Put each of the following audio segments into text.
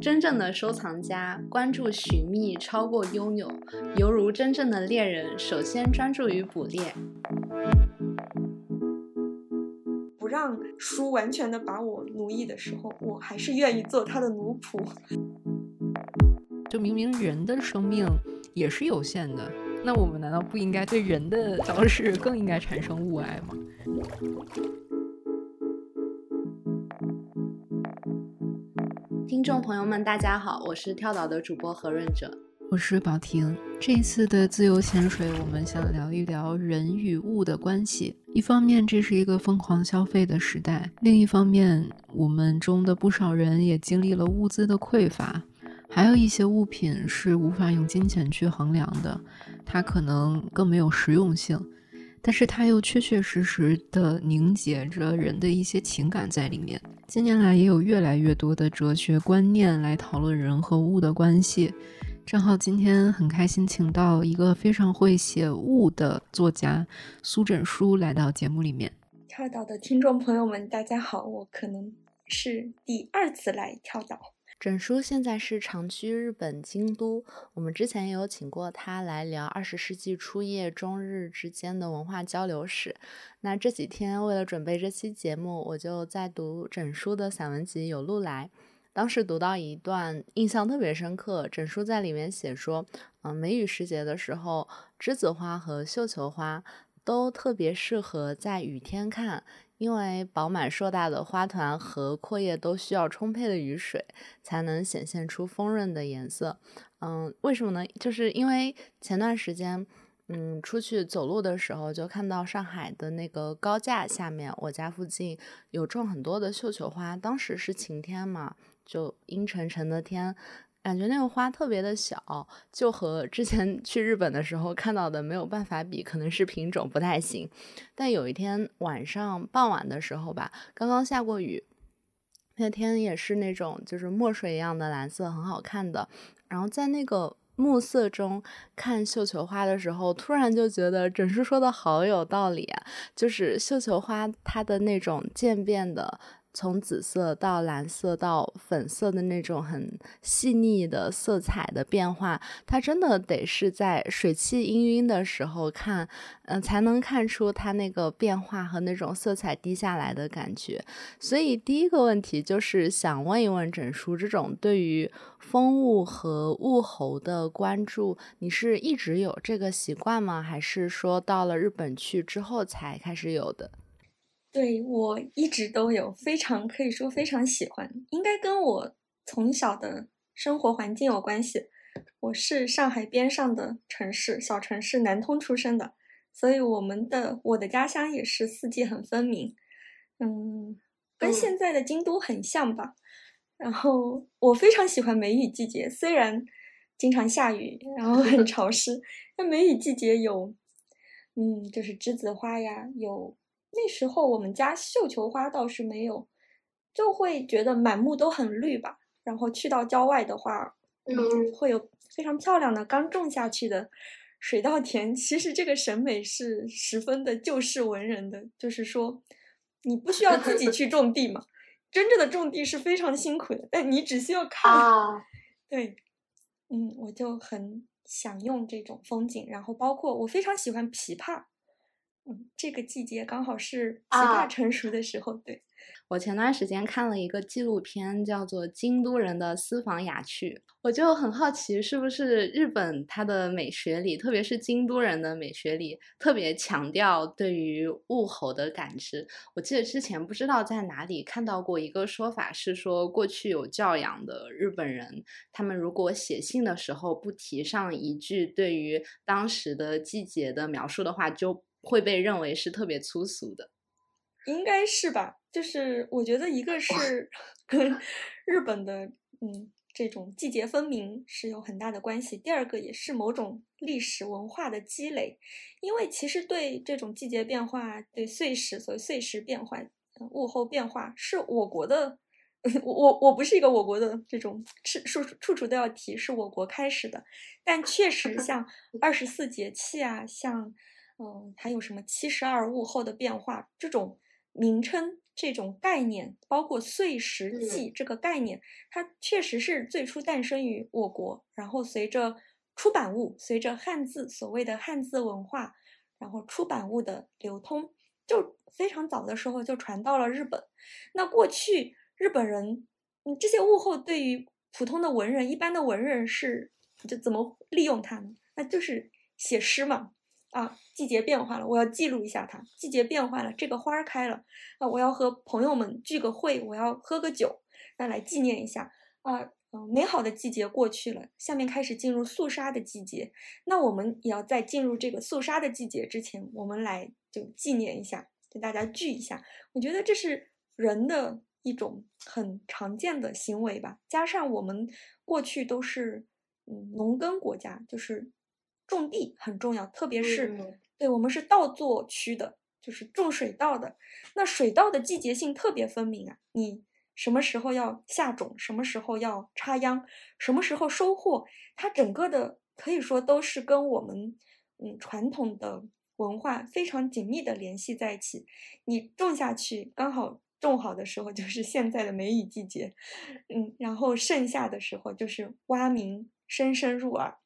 真正的收藏家关注寻觅超过拥有，犹如真正的猎人，首先专注于捕猎。不让书完全的把我奴役的时候，我还是愿意做他的奴仆。就明明人的生命也是有限的，那我们难道不应该对人的消逝更应该产生物爱吗？听众朋友们，大家好，我是跳岛的主播何润哲，我是宝婷。这一次的自由潜水，我们想聊一聊人与物的关系。一方面，这是一个疯狂消费的时代；另一方面，我们中的不少人也经历了物资的匮乏。还有一些物品是无法用金钱去衡量的，它可能更没有实用性，但是它又确确实实的凝结着人的一些情感在里面。近年来，也有越来越多的哲学观念来讨论人和物的关系。正好今天很开心，请到一个非常会写物的作家苏枕书来到节目里面。跳岛的听众朋友们，大家好，我可能是第二次来跳岛。枕书现在是常居日本京都，我们之前也有请过他来聊二十世纪初叶中日之间的文化交流史。那这几天为了准备这期节目，我就在读枕书的散文集《有路来》，当时读到一段印象特别深刻。枕书在里面写说，嗯，梅雨时节的时候，栀子花和绣球花都特别适合在雨天看。因为饱满硕大的花团和阔叶都需要充沛的雨水，才能显现出丰润的颜色。嗯，为什么呢？就是因为前段时间，嗯，出去走路的时候，就看到上海的那个高架下面，我家附近有种很多的绣球花。当时是晴天嘛，就阴沉沉的天。感觉那个花特别的小，就和之前去日本的时候看到的没有办法比，可能是品种不太行。但有一天晚上傍晚的时候吧，刚刚下过雨，那天也是那种就是墨水一样的蓝色，很好看的。然后在那个暮色中看绣球花的时候，突然就觉得整书说的好有道理啊，就是绣球花它的那种渐变的。从紫色到蓝色到粉色的那种很细腻的色彩的变化，它真的得是在水汽氤氲的时候看，嗯，才能看出它那个变化和那种色彩滴下来的感觉。所以第一个问题就是想问一问整书，这种对于风物和物候的关注，你是一直有这个习惯吗？还是说到了日本去之后才开始有的？对我一直都有非常可以说非常喜欢，应该跟我从小的生活环境有关系。我是上海边上的城市小城市南通出生的，所以我们的我的家乡也是四季很分明，嗯，跟现在的京都很像吧。然后我非常喜欢梅雨季节，虽然经常下雨，然后很潮 湿，但梅雨季节有，嗯，就是栀子花呀，有。那时候我们家绣球花倒是没有，就会觉得满目都很绿吧。然后去到郊外的话，嗯，会有非常漂亮的刚种下去的水稻田。其实这个审美是十分的旧式文人的，就是说你不需要自己去种地嘛，真正的种地是非常辛苦的，但你只需要看。对，嗯，我就很享用这种风景。然后包括我非常喜欢枇杷。嗯，这个季节刚好是枇杷成熟的时候。对，我前段时间看了一个纪录片，叫做《京都人的私房雅趣》，我就很好奇，是不是日本它的美学里，特别是京都人的美学里，特别强调对于物候的感知。我记得之前不知道在哪里看到过一个说法，是说过去有教养的日本人，他们如果写信的时候不提上一句对于当时的季节的描述的话，就会被认为是特别粗俗的，应该是吧？就是我觉得一个是跟 日本的嗯这种季节分明是有很大的关系，第二个也是某种历史文化的积累。因为其实对这种季节变化、对岁时所谓岁时变换、物候变化，是我国的。我我我不是一个我国的这种处处处处都要提，是我国开始的。但确实像二十四节气啊，像。嗯，还有什么七十二物候的变化？这种名称这种概念，包括岁时记这个概念，它确实是最初诞生于我国，然后随着出版物，随着汉字所谓的汉字文化，然后出版物的流通，就非常早的时候就传到了日本。那过去日本人，嗯，这些物候对于普通的文人，一般的文人是就怎么利用它呢？那就是写诗嘛。啊，季节变化了，我要记录一下它。季节变化了，这个花儿开了，啊，我要和朋友们聚个会，我要喝个酒，那来纪念一下。啊，美好的季节过去了，下面开始进入肃杀的季节。那我们也要在进入这个肃杀的季节之前，我们来就纪念一下，跟大家聚一下。我觉得这是人的一种很常见的行为吧。加上我们过去都是嗯农耕国家，就是。种地很重要，特别是对我们是稻作区的，就是种水稻的。那水稻的季节性特别分明啊，你什么时候要下种，什么时候要插秧，什么时候收获，它整个的可以说都是跟我们嗯传统的文化非常紧密的联系在一起。你种下去，刚好种好的时候 就是现在的梅雨季节，嗯，然后盛夏的时候就是蛙鸣声声入耳。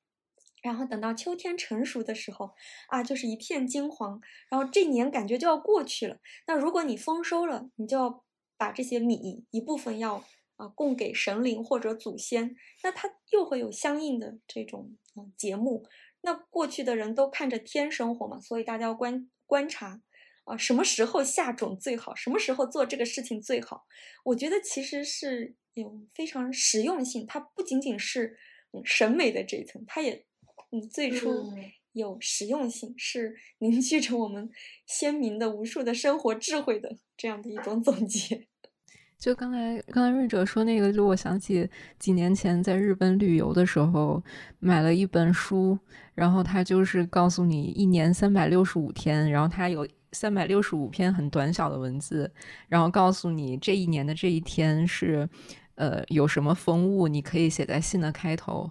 然后等到秋天成熟的时候，啊，就是一片金黄。然后这年感觉就要过去了。那如果你丰收了，你就要把这些米一部分要啊供给神灵或者祖先。那它又会有相应的这种嗯节目。那过去的人都看着天生活嘛，所以大家要观观察啊，什么时候下种最好，什么时候做这个事情最好。我觉得其实是有非常实用性，它不仅仅是嗯审美的这一层，它也。嗯，最初有实用性，是凝聚着我们鲜明的无数的生活智慧的这样的一种总结。就刚才刚才瑞哲说那个，就我想起几年前在日本旅游的时候，买了一本书，然后它就是告诉你一年三百六十五天，然后它有三百六十五篇很短小的文字，然后告诉你这一年的这一天是呃有什么风物，你可以写在信的开头。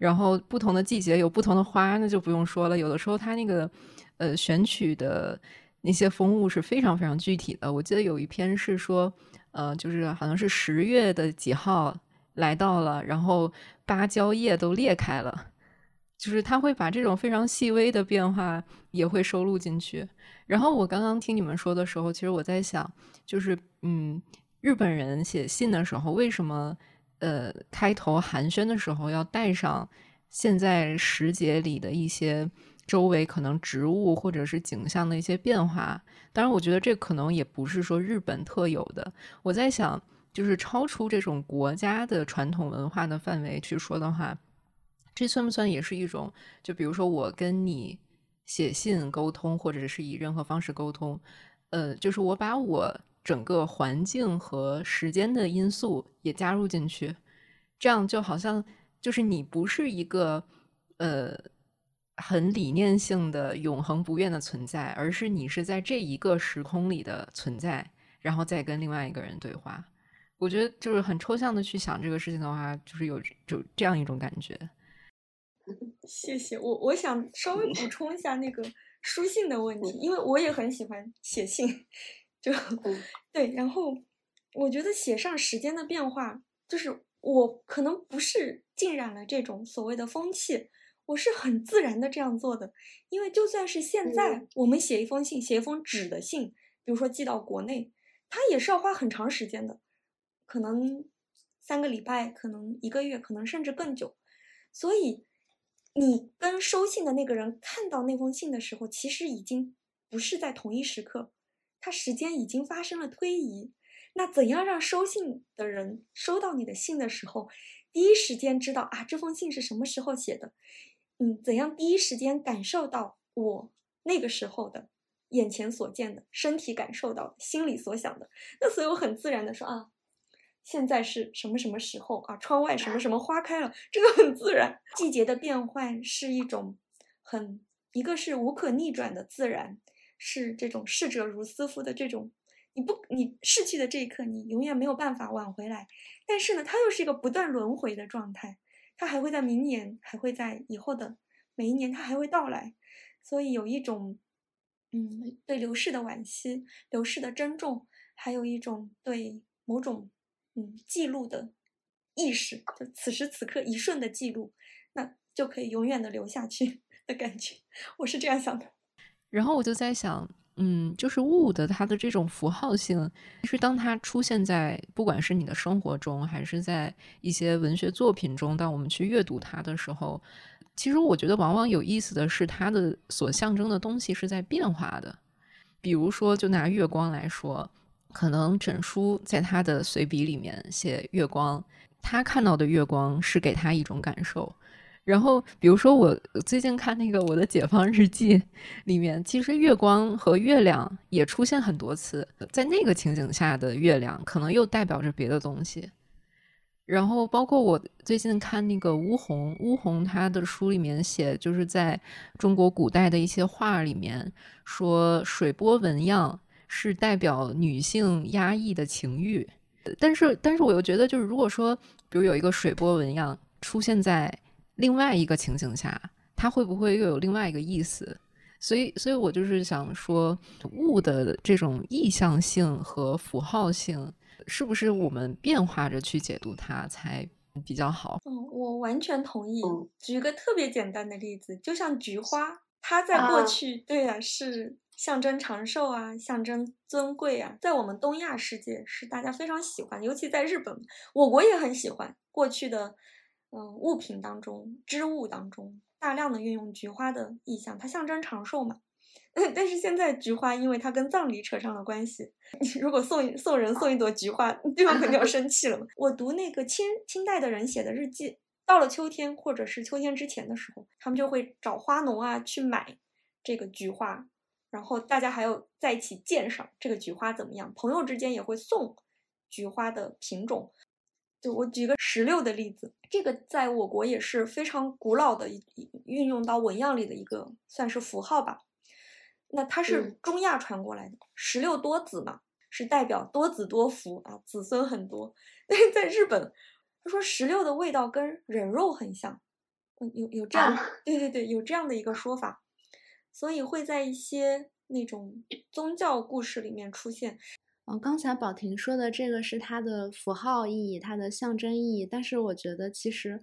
然后不同的季节有不同的花，那就不用说了。有的时候它那个，呃，选取的那些风物是非常非常具体的。我记得有一篇是说，呃，就是好像是十月的几号来到了，然后芭蕉叶都裂开了，就是他会把这种非常细微的变化也会收录进去。然后我刚刚听你们说的时候，其实我在想，就是嗯，日本人写信的时候为什么？呃，开头寒暄的时候要带上现在时节里的一些周围可能植物或者是景象的一些变化。当然，我觉得这可能也不是说日本特有的。我在想，就是超出这种国家的传统文化的范围去说的话，这算不算也是一种？就比如说我跟你写信沟通，或者是以任何方式沟通，呃，就是我把我。整个环境和时间的因素也加入进去，这样就好像就是你不是一个呃很理念性的永恒不变的存在，而是你是在这一个时空里的存在，然后再跟另外一个人对话。我觉得就是很抽象的去想这个事情的话，就是有就这样一种感觉。谢谢我，我想稍微补充一下那个书信的问题，因为我也很喜欢写信。就对，然后我觉得写上时间的变化，就是我可能不是浸染了这种所谓的风气，我是很自然的这样做的。因为就算是现在我们写一封信，写一封纸的信，比如说寄到国内，它也是要花很长时间的，可能三个礼拜，可能一个月，可能甚至更久。所以你跟收信的那个人看到那封信的时候，其实已经不是在同一时刻。它时间已经发生了推移，那怎样让收信的人收到你的信的时候，第一时间知道啊这封信是什么时候写的？嗯，怎样第一时间感受到我那个时候的眼前所见的、身体感受到、心里所想的？那所以我很自然的说啊，现在是什么什么时候啊？窗外什么什么花开了，这个很自然。季节的变换是一种很一个是无可逆转的自然。是这种逝者如斯夫的这种，你不你逝去的这一刻，你永远没有办法挽回来。但是呢，它又是一个不断轮回的状态，它还会在明年，还会在以后的每一年，它还会到来。所以有一种嗯，对流逝的惋惜、流逝的珍重，还有一种对某种嗯记录的意识，就此时此刻一瞬的记录，那就可以永远的留下去 的感觉。我是这样想的。然后我就在想，嗯，就是物的它的这种符号性，其实当它出现在不管是你的生活中，还是在一些文学作品中，当我们去阅读它的时候。其实我觉得，往往有意思的是，它的所象征的东西是在变化的。比如说，就拿月光来说，可能枕书在他的随笔里面写月光，他看到的月光是给他一种感受。然后，比如说我最近看那个《我的解放日记》里面，其实月光和月亮也出现很多次，在那个情景下的月亮，可能又代表着别的东西。然后，包括我最近看那个乌洪，乌洪他的书里面写，就是在中国古代的一些画里面说，水波纹样是代表女性压抑的情欲。但是，但是我又觉得，就是如果说，比如有一个水波纹样出现在另外一个情景下，它会不会又有另外一个意思？所以，所以我就是想说，物的这种意向性和符号性。是不是我们变化着去解读它才比较好？嗯，我完全同意。举个特别简单的例子，就像菊花，它在过去，对呀，是象征长寿啊，象征尊贵啊，在我们东亚世界是大家非常喜欢，尤其在日本，我国也很喜欢。过去的嗯物品当中，织物当中，大量的运用菊花的意象，它象征长寿嘛。但是现在菊花，因为它跟葬礼扯上了关系，如果送送人送一朵菊花，对方肯定要生气了嘛。我读那个清清代的人写的日记，到了秋天或者是秋天之前的时候，他们就会找花农啊去买这个菊花，然后大家还要在一起鉴赏这个菊花怎么样。朋友之间也会送菊花的品种。就我举个石榴的例子，这个在我国也是非常古老的一运用到纹样里的一个算是符号吧。那它是中亚传过来的，石榴多子嘛，是代表多子多福啊，子孙很多。但是在日本，他说石榴的味道跟人肉很像，嗯，有有这样，对对对，有这样的一个说法，所以会在一些那种宗教故事里面出现。嗯，刚才宝婷说的这个是它的符号意义，它的象征意义，但是我觉得其实。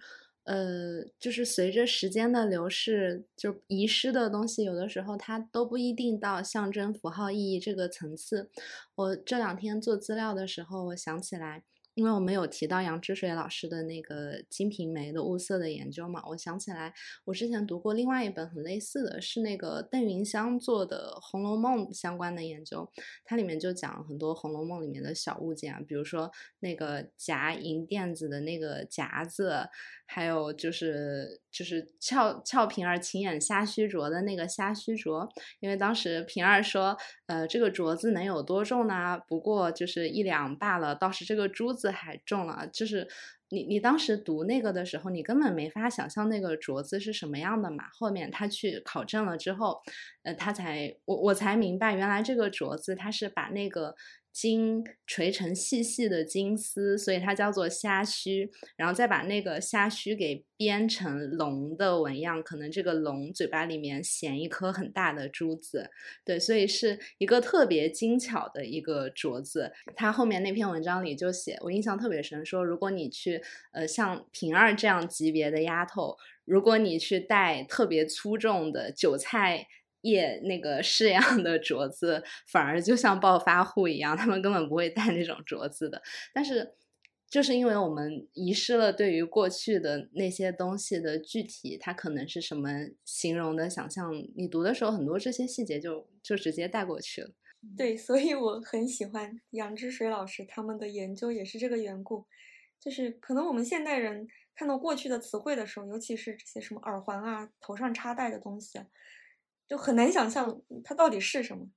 呃，就是随着时间的流逝，就遗失的东西，有的时候它都不一定到象征符号意义这个层次。我这两天做资料的时候，我想起来。因为我们有提到杨之水老师的那个《金瓶梅》的物色的研究嘛，我想起来，我之前读过另外一本很类似的是那个邓云香做的《红楼梦》相关的研究，它里面就讲很多《红楼梦》里面的小物件啊，比如说那个夹银垫子的那个夹子，还有就是就是俏俏平儿请演虾须镯的那个虾须镯，因为当时平儿说，呃，这个镯子能有多重呢？不过就是一两罢了，倒是这个珠子。还重了，就是你你当时读那个的时候，你根本没法想象那个镯子是什么样的嘛。后面他去考证了之后，呃，他才我我才明白，原来这个镯子它是把那个。金锤成细细的金丝，所以它叫做虾须，然后再把那个虾须给编成龙的纹样，可能这个龙嘴巴里面衔一颗很大的珠子，对，所以是一个特别精巧的一个镯子。他后面那篇文章里就写，我印象特别深，说如果你去，呃，像平儿这样级别的丫头，如果你去戴特别粗重的韭菜。叶那个式样的镯子，反而就像暴发户一样，他们根本不会戴那种镯子的。但是，就是因为我们遗失了对于过去的那些东西的具体，它可能是什么形容的想象，你读的时候很多这些细节就就直接带过去了。对，所以我很喜欢杨之水老师他们的研究，也是这个缘故。就是可能我们现代人看到过去的词汇的时候，尤其是这些什么耳环啊、头上插戴的东西。就很难想象它到底是什么，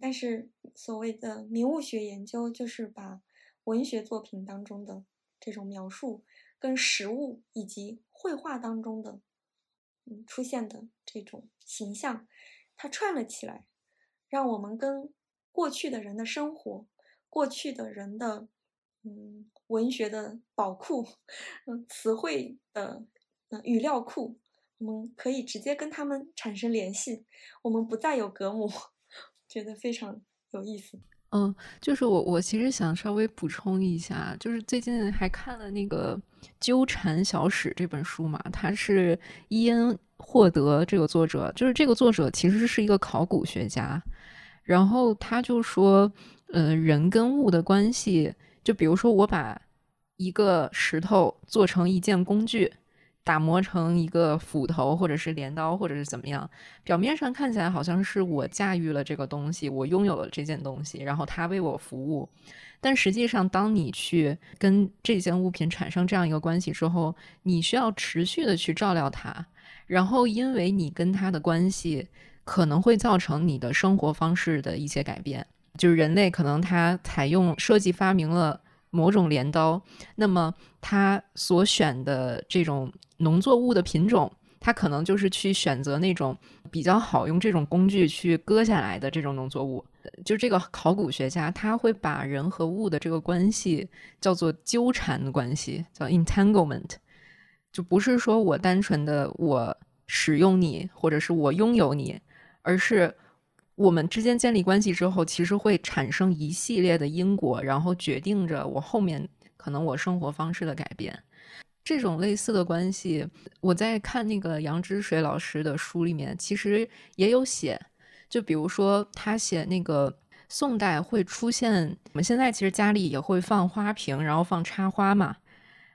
但是所谓的名物学研究，就是把文学作品当中的这种描述，跟实物以及绘画当中的嗯出现的这种形象，它串了起来，让我们跟过去的人的生活，过去的人的嗯文学的宝库，嗯词汇的嗯语料库。我们可以直接跟他们产生联系，我们不再有隔膜，觉得非常有意思。嗯，就是我我其实想稍微补充一下，就是最近还看了那个《纠缠小史》这本书嘛，他是伊恩·霍德这个作者，就是这个作者其实是一个考古学家，然后他就说，呃，人跟物的关系，就比如说我把一个石头做成一件工具。打磨成一个斧头，或者是镰刀，或者是怎么样？表面上看起来好像是我驾驭了这个东西，我拥有了这件东西，然后它为我服务。但实际上，当你去跟这件物品产生这样一个关系之后，你需要持续的去照料它。然后，因为你跟它的关系，可能会造成你的生活方式的一些改变。就是人类可能他采用设计发明了。某种镰刀，那么他所选的这种农作物的品种，他可能就是去选择那种比较好用这种工具去割下来的这种农作物。就这个考古学家，他会把人和物的这个关系叫做纠缠的关系，叫 entanglement，就不是说我单纯的我使用你，或者是我拥有你，而是。我们之间建立关系之后，其实会产生一系列的因果，然后决定着我后面可能我生活方式的改变。这种类似的关系，我在看那个杨之水老师的书里面，其实也有写。就比如说，他写那个宋代会出现，我们现在其实家里也会放花瓶，然后放插花嘛。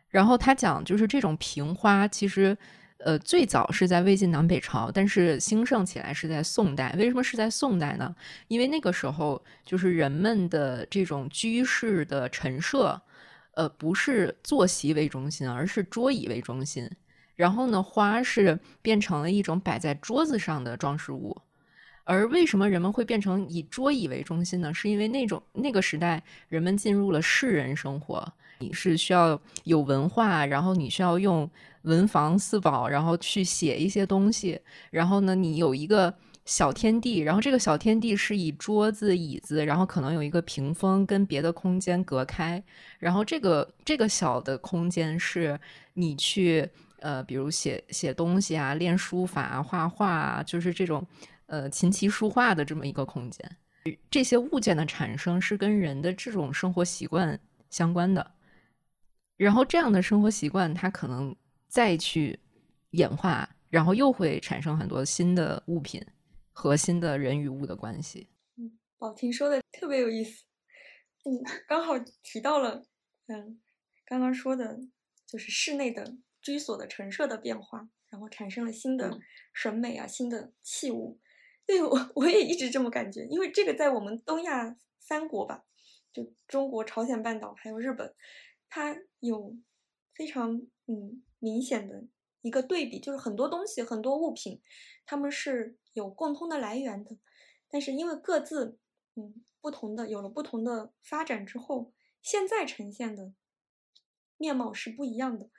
然后他讲，就是这种瓶花，其实。呃，最早是在魏晋南北朝，但是兴盛起来是在宋代。为什么是在宋代呢？因为那个时候就是人们的这种居室的陈设，呃，不是坐席为中心，而是桌椅为中心。然后呢，花是变成了一种摆在桌子上的装饰物。而为什么人们会变成以桌椅为中心呢？是因为那种那个时代人们进入了士人生活，你是需要有文化，然后你需要用。文房四宝，然后去写一些东西，然后呢，你有一个小天地，然后这个小天地是以桌子、椅子，然后可能有一个屏风跟别的空间隔开，然后这个这个小的空间是你去呃，比如写写东西啊、练书法、画画啊，就是这种呃琴棋书画的这么一个空间。这些物件的产生是跟人的这种生活习惯相关的，然后这样的生活习惯，它可能。再去演化，然后又会产生很多新的物品和新的人与物的关系。嗯，宝婷说的特别有意思。嗯，刚好提到了，嗯，刚刚说的就是室内的居所的陈设的变化，然后产生了新的审美啊，新的器物。对我我也一直这么感觉，因为这个在我们东亚三国吧，就中国、朝鲜半岛还有日本，它有非常嗯。明显的一个对比，就是很多东西、很多物品，它们是有共通的来源的，但是因为各自嗯不同的，有了不同的发展之后，现在呈现的面貌是不一样的。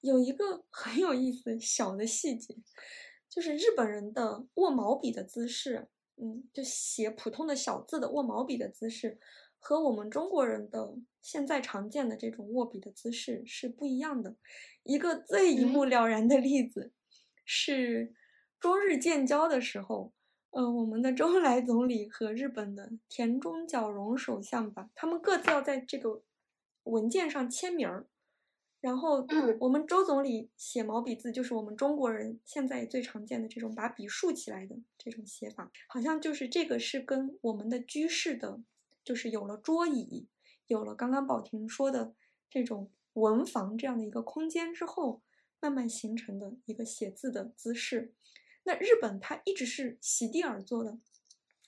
有一个很有意思小的细节，就是日本人的握毛笔的姿势，嗯，就写普通的小字的握毛笔的姿势。和我们中国人的现在常见的这种握笔的姿势是不一样的。一个最一目了然的例子是中日建交的时候，呃，我们的周恩 来总理和日本的田中角荣首相吧，他们各自要在这个文件上签名儿。然后我们周总理写毛笔字，就是我们中国人现在最常见的这种把笔竖起来的这种写法，好像就是这个是跟我们的居士的。就是有了桌椅，有了刚刚宝婷说的这种文房这样的一个空间之后，慢慢形成的一个写字的姿势。那日本它一直是席地而坐的，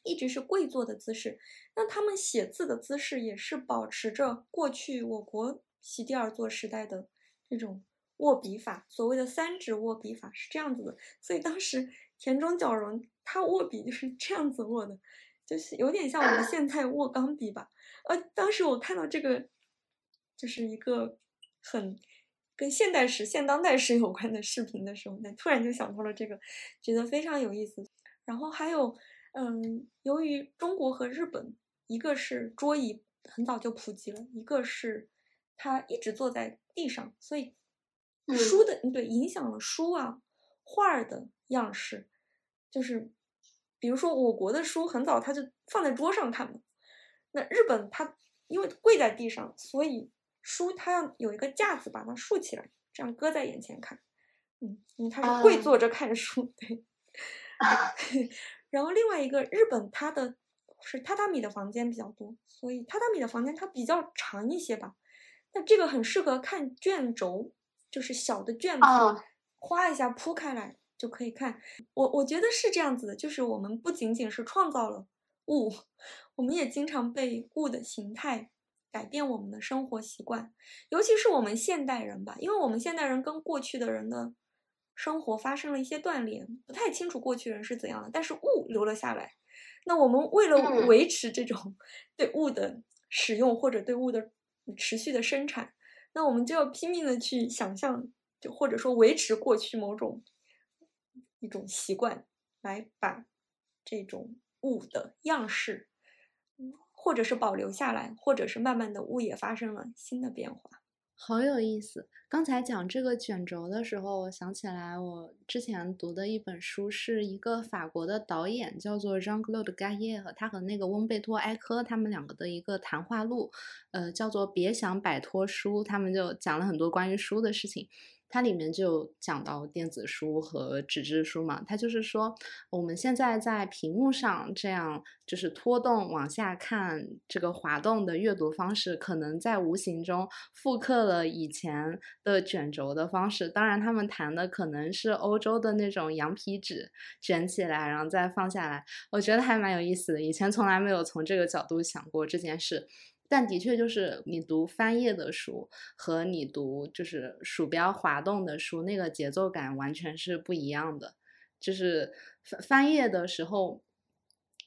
一直是跪坐的姿势。那他们写字的姿势也是保持着过去我国席地而坐时代的这种握笔法，所谓的三指握笔法是这样子的。所以当时田中角荣他握笔就是这样子握的。就是有点像我们现在握钢笔吧，呃，当时我看到这个，就是一个很跟现代史、现当代史有关的视频的时候，那突然就想到了这个，觉得非常有意思。然后还有，嗯，由于中国和日本，一个是桌椅很早就普及了，一个是他一直坐在地上，所以书的对影响了书啊画儿的样式，就是。比如说我国的书很早它就放在桌上看嘛，那日本它因为跪在地上，所以书它要有一个架子把它竖起来，这样搁在眼前看。嗯，因为它是跪坐着看书，对。然后另外一个日本它的是榻榻米的房间比较多，所以榻榻米的房间它比较长一些吧。那这个很适合看卷轴，就是小的卷子，哗一下铺开来就可以看。我我觉得是这样子的，就是我们不仅仅是创造了物，我们也经常被物的形态改变我们的生活习惯，尤其是我们现代人吧，因为我们现代人跟过去的人的生活发生了一些断联，不太清楚过去人是怎样的，但是物留了下来。那我们为了维持这种对物的使用或者对物的持续的生产，那我们就要拼命的去想象，就或者说维持过去某种一种习惯，来把这种物的样式，或者是保留下来，或者是慢慢的物也发生了新的变化。好有意思！刚才讲这个卷轴的时候，我想起来我之前读的一本书，是一个法国的导演，叫做 Jean-Claude Gaillet，和他和那个翁贝托埃科他们两个的一个谈话录，呃，叫做《别想摆脱书》，他们就讲了很多关于书的事情。它里面就讲到电子书和纸质书嘛，它就是说我们现在在屏幕上这样就是拖动往下看这个滑动的阅读方式，可能在无形中复刻了以前的卷轴的方式。当然，他们谈的可能是欧洲的那种羊皮纸卷起来然后再放下来，我觉得还蛮有意思的。以前从来没有从这个角度想过这件事。但的确，就是你读翻页的书和你读就是鼠标滑动的书，那个节奏感完全是不一样的。就是翻翻页的时候，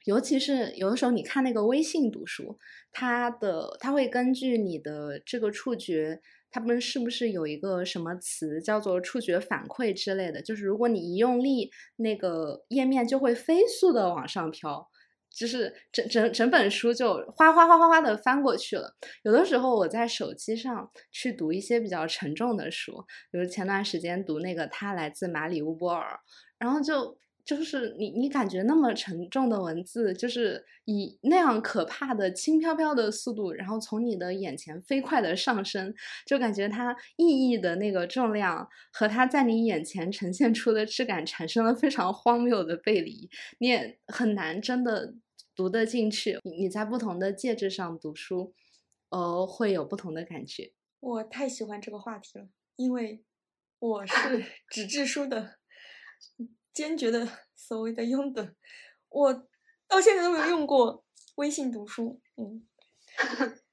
尤其是有的时候你看那个微信读书，它的它会根据你的这个触觉，它们是不是有一个什么词叫做触觉反馈之类的？就是如果你一用力，那个页面就会飞速的往上飘。就是整整整本书就哗哗哗哗哗的翻过去了。有的时候我在手机上去读一些比较沉重的书，比如前段时间读那个《他来自马里乌波尔》，然后就就是你你感觉那么沉重的文字，就是以那样可怕的轻飘飘的速度，然后从你的眼前飞快的上升，就感觉它意义的那个重量和它在你眼前呈现出的质感产生了非常荒谬的背离，你也很难真的。读得进去，你你在不同的介质上读书，呃，会有不同的感觉。我太喜欢这个话题了，因为我是 纸质书的坚决的所谓的拥趸，我到现在都没有用过微信读书。嗯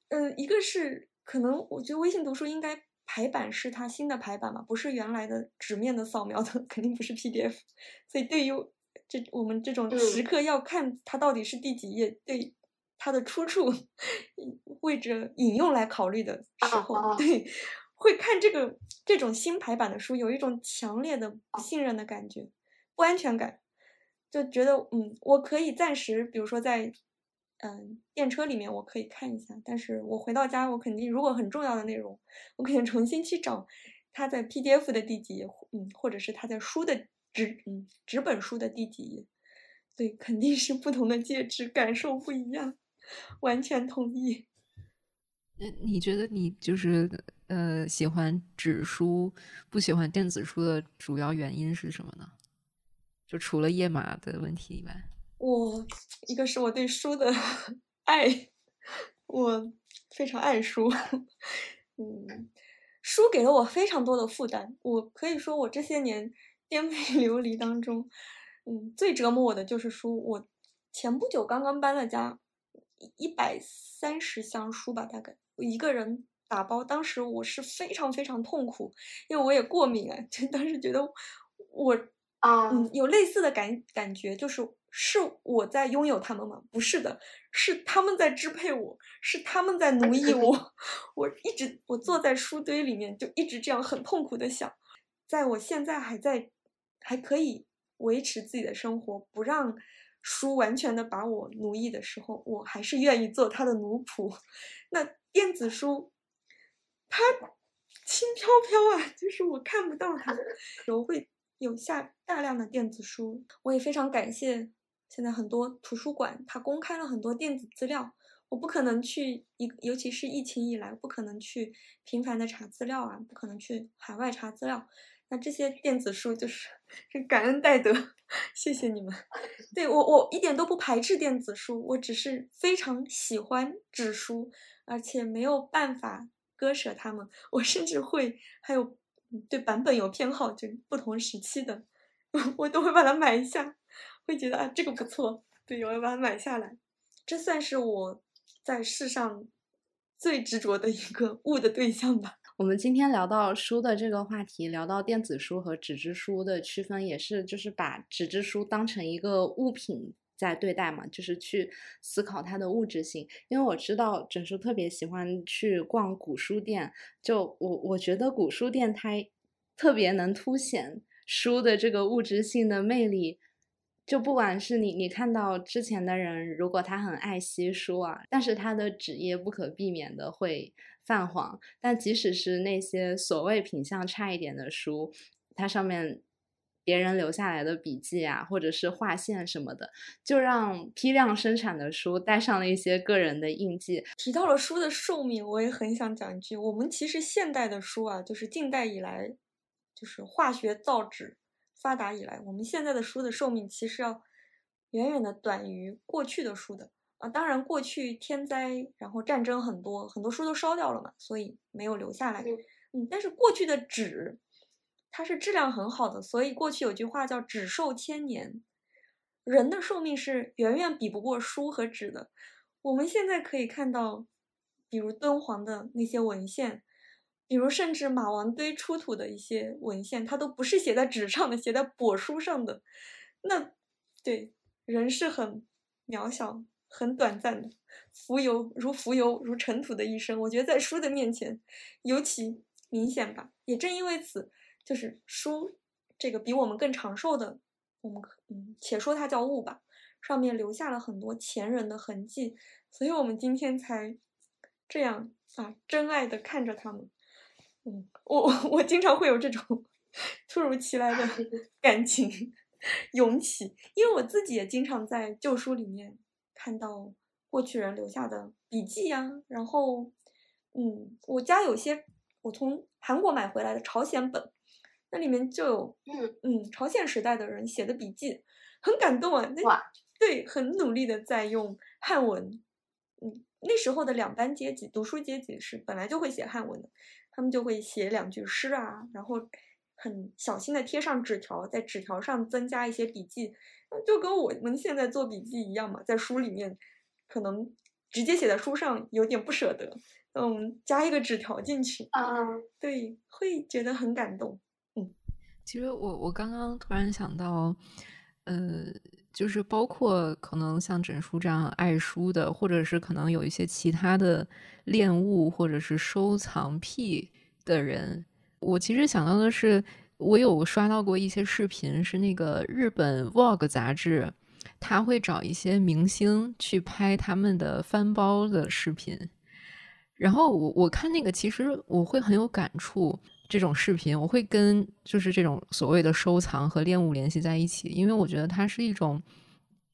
嗯，一个是可能我觉得微信读书应该排版是它新的排版嘛，不是原来的纸面的扫描的，肯定不是 PDF，所以对于。这我们这种时刻要看它到底是第几页，对它的出处，位置引用来考虑的时候，对，会看这个这种新排版的书，有一种强烈的不信任的感觉，不安全感，就觉得嗯，我可以暂时，比如说在嗯电车里面我可以看一下，但是我回到家，我肯定如果很重要的内容，我肯定重新去找它在 PDF 的第几页，嗯，或者是它在书的。纸嗯，纸本书的第几页？对，肯定是不同的介质，感受不一样，完全同意。那你觉得你就是呃喜欢纸书，不喜欢电子书的主要原因是什么呢？就除了页码的问题以外，我一个是我对书的 爱，我非常爱书，嗯，书给了我非常多的负担，我可以说我这些年。颠沛 流离当中，嗯，最折磨我的就是书。我前不久刚刚搬了家，一百三十箱书吧，大概我一个人打包。当时我是非常非常痛苦，因为我也过敏啊。就当时觉得我啊，嗯，有类似的感感觉，就是是我在拥有他们吗？不是的，是他们在支配我，是他们在奴役我。我一直我坐在书堆里面，就一直这样很痛苦的想，在我现在还在。还可以维持自己的生活，不让书完全的把我奴役的时候，我还是愿意做他的奴仆。那电子书，它轻飘飘啊，就是我看不到它，我会有下大量的电子书。我也非常感谢现在很多图书馆它公开了很多电子资料，我不可能去一，尤其是疫情以来，不可能去频繁的查资料啊，不可能去海外查资料。那这些电子书就是是感恩戴德，谢谢你们。对我我一点都不排斥电子书，我只是非常喜欢纸书，而且没有办法割舍它们。我甚至会还有对版本有偏好，就不同时期的，我都会把它买一下，会觉得啊这个不错，对，我要把它买下来。这算是我在世上最执着的一个物的对象吧。我们今天聊到书的这个话题，聊到电子书和纸质书的区分，也是就是把纸质书当成一个物品在对待嘛，就是去思考它的物质性。因为我知道整叔特别喜欢去逛古书店，就我我觉得古书店它特别能凸显书的这个物质性的魅力。就不管是你你看到之前的人，如果他很爱惜书啊，但是他的纸页不可避免的会。泛黄，但即使是那些所谓品相差一点的书，它上面别人留下来的笔记啊，或者是划线什么的，就让批量生产的书带上了一些个人的印记。提到了书的寿命，我也很想讲一句：我们其实现代的书啊，就是近代以来，就是化学造纸发达以来，我们现在的书的寿命其实要远远的短于过去的书的。啊，当然，过去天灾，然后战争很多，很多书都烧掉了嘛，所以没有留下来。嗯，但是过去的纸，它是质量很好的，所以过去有句话叫“纸寿千年”。人的寿命是远远比不过书和纸的。我们现在可以看到，比如敦煌的那些文献，比如甚至马王堆出土的一些文献，它都不是写在纸上的，写在帛书上的。那对人是很渺小。很短暂的，浮游如浮游如尘土的一生，我觉得在书的面前尤其明显吧。也正因为此，就是书这个比我们更长寿的，我们嗯，且说它叫物吧，上面留下了很多前人的痕迹，所以我们今天才这样啊，真爱的看着他们。嗯，我 我经常会有这种 突如其来的 感情涌起，因为我自己也经常在旧书里面。看到过去人留下的笔记呀，然后，嗯，我家有些我从韩国买回来的朝鲜本，那里面就有，嗯嗯，朝鲜时代的人写的笔记，很感动啊。那对，很努力的在用汉文，嗯，那时候的两班阶级，读书阶级是本来就会写汉文的，他们就会写两句诗啊，然后很小心的贴上纸条，在纸条上增加一些笔记。就跟我们现在做笔记一样嘛，在书里面，可能直接写在书上有点不舍得，嗯，加一个纸条进去，啊，对，会觉得很感动，嗯。其实我我刚刚突然想到，呃，就是包括可能像枕书这样爱书的，或者是可能有一些其他的恋物或者是收藏癖的人，我其实想到的是。我有刷到过一些视频，是那个日本 Vogue 杂志，他会找一些明星去拍他们的翻包的视频。然后我我看那个，其实我会很有感触。这种视频我会跟就是这种所谓的收藏和恋物联系在一起，因为我觉得它是一种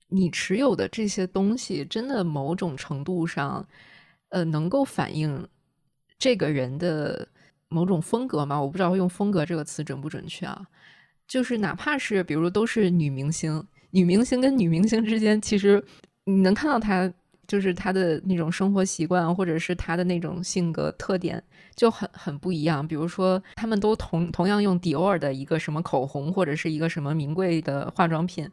你持有的这些东西，真的某种程度上，呃，能够反映这个人的。某种风格嘛，我不知道用“风格”这个词准不准确啊。就是哪怕是比如都是女明星，女明星跟女明星之间，其实你能看到她就是她的那种生活习惯，或者是她的那种性格特点就很很不一样。比如说，他们都同同样用迪奥的一个什么口红，或者是一个什么名贵的化妆品，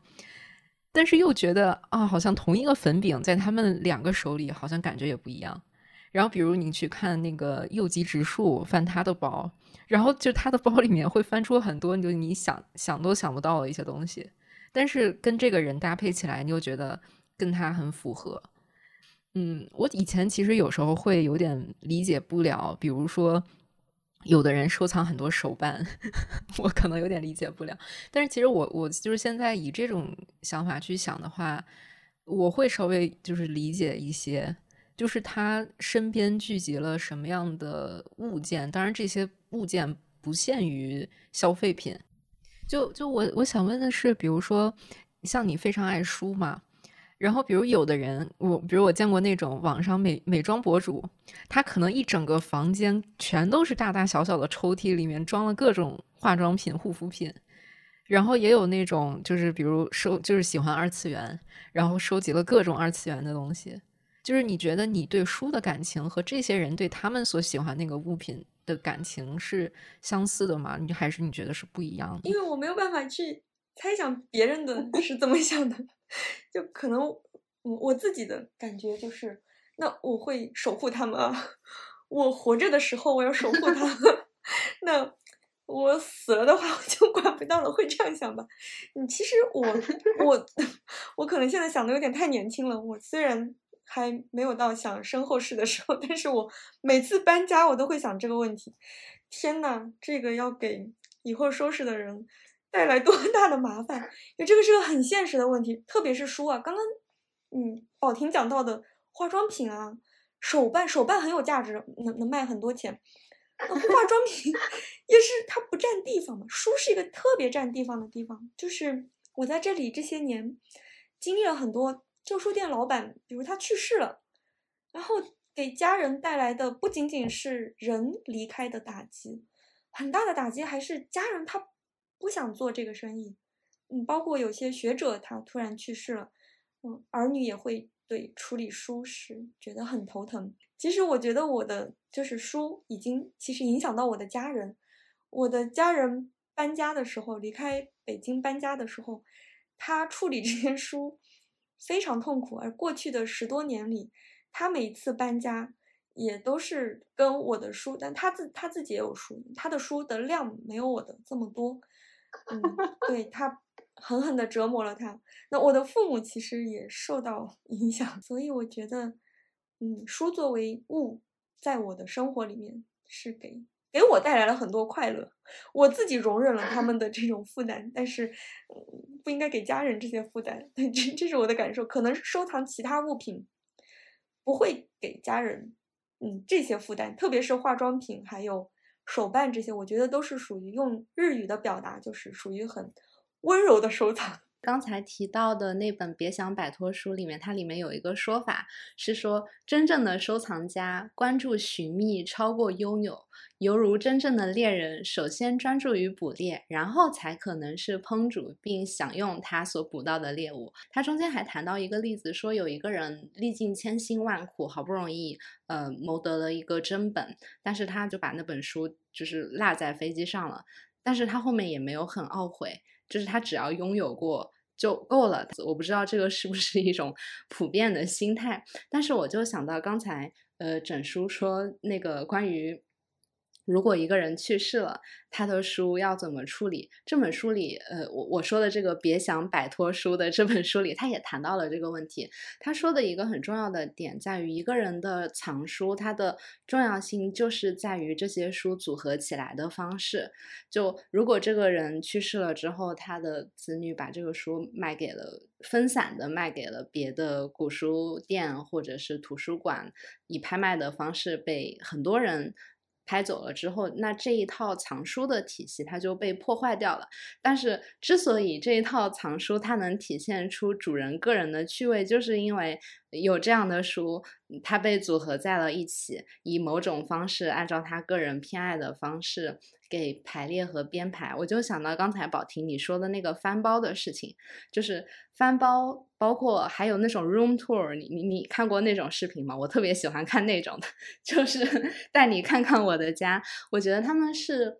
但是又觉得啊，好像同一个粉饼在他们两个手里，好像感觉也不一样。然后，比如你去看那个右吉直树翻他的包，然后就他的包里面会翻出很多就你想想都想不到的一些东西，但是跟这个人搭配起来，你又觉得跟他很符合。嗯，我以前其实有时候会有点理解不了，比如说有的人收藏很多手办，我可能有点理解不了。但是其实我我就是现在以这种想法去想的话，我会稍微就是理解一些。就是他身边聚集了什么样的物件？当然，这些物件不限于消费品。就就我我想问的是，比如说像你非常爱书嘛，然后比如有的人，我比如我见过那种网上美美妆博主，他可能一整个房间全都是大大小小的抽屉，里面装了各种化妆品、护肤品。然后也有那种就是比如收就是喜欢二次元，然后收集了各种二次元的东西。就是你觉得你对书的感情和这些人对他们所喜欢那个物品的感情是相似的吗？你还是你觉得是不一样的？因为我没有办法去猜想别人的 是怎么想的，就可能我我自己的感觉就是，那我会守护他们啊，我活着的时候我要守护他们，那我死了的话我就管不到了，会这样想吧？你，其实我我 我可能现在想的有点太年轻了，我虽然。还没有到想身后事的时候，但是我每次搬家，我都会想这个问题。天呐，这个要给以后收拾的人带来多大的麻烦？因为这个是个很现实的问题，特别是书啊。刚刚，嗯，宝婷讲到的化妆品啊，手办，手办很有价值，能能卖很多钱。化妆品 也是它不占地方嘛，书是一个特别占地方的地方。就是我在这里这些年，经历了很多。旧书店老板，比如他去世了，然后给家人带来的不仅仅是人离开的打击，很大的打击还是家人他不想做这个生意。嗯，包括有些学者他突然去世了，嗯，儿女也会对处理书时觉得很头疼。其实我觉得我的就是书已经其实影响到我的家人，我的家人搬家的时候离开北京搬家的时候，他处理这些书。非常痛苦，而过去的十多年里，他每次搬家也都是跟我的书，但他自他自己也有书，他的书的量没有我的这么多，嗯，对他狠狠的折磨了他。那我的父母其实也受到影响，所以我觉得，嗯，书作为物，在我的生活里面是给。给我带来了很多快乐，我自己容忍了他们的这种负担，但是不应该给家人这些负担。这这是我的感受。可能收藏其他物品不会给家人嗯这些负担，特别是化妆品还有手办这些，我觉得都是属于用日语的表达，就是属于很温柔的收藏。刚才提到的那本《别想摆脱书》里面，它里面有一个说法是说，真正的收藏家关注寻觅超过拥有，犹如真正的猎人，首先专注于捕猎，然后才可能是烹煮并享用他所捕到的猎物。他中间还谈到一个例子，说有一个人历尽千辛万苦，好不容易呃谋得了一个真本，但是他就把那本书就是落在飞机上了，但是他后面也没有很懊悔，就是他只要拥有过。就够了，我不知道这个是不是一种普遍的心态，但是我就想到刚才，呃，整书说那个关于。如果一个人去世了，他的书要怎么处理？这本书里，呃，我我说的这个别想摆脱书的这本书里，他也谈到了这个问题。他说的一个很重要的点在于，一个人的藏书，它的重要性就是在于这些书组合起来的方式。就如果这个人去世了之后，他的子女把这个书卖给了分散的卖给了别的古书店或者是图书馆，以拍卖的方式被很多人。拍走了之后，那这一套藏书的体系它就被破坏掉了。但是，之所以这一套藏书它能体现出主人个人的趣味，就是因为有这样的书，它被组合在了一起，以某种方式，按照他个人偏爱的方式。给排列和编排，我就想到刚才宝婷你说的那个翻包的事情，就是翻包，包括还有那种 room tour，你你你看过那种视频吗？我特别喜欢看那种的，就是带你看看我的家，我觉得他们是。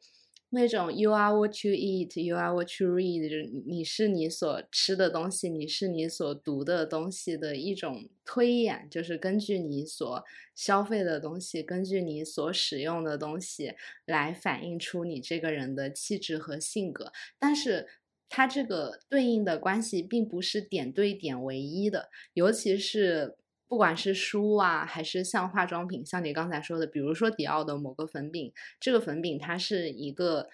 那种 you are what you eat, you are what you read，就是你是你所吃的东西，你是你所读的东西的一种推演，就是根据你所消费的东西，根据你所使用的东西来反映出你这个人的气质和性格。但是它这个对应的关系并不是点对点唯一的，尤其是。不管是书啊，还是像化妆品，像你刚才说的，比如说迪奥的某个粉饼，这个粉饼它是一个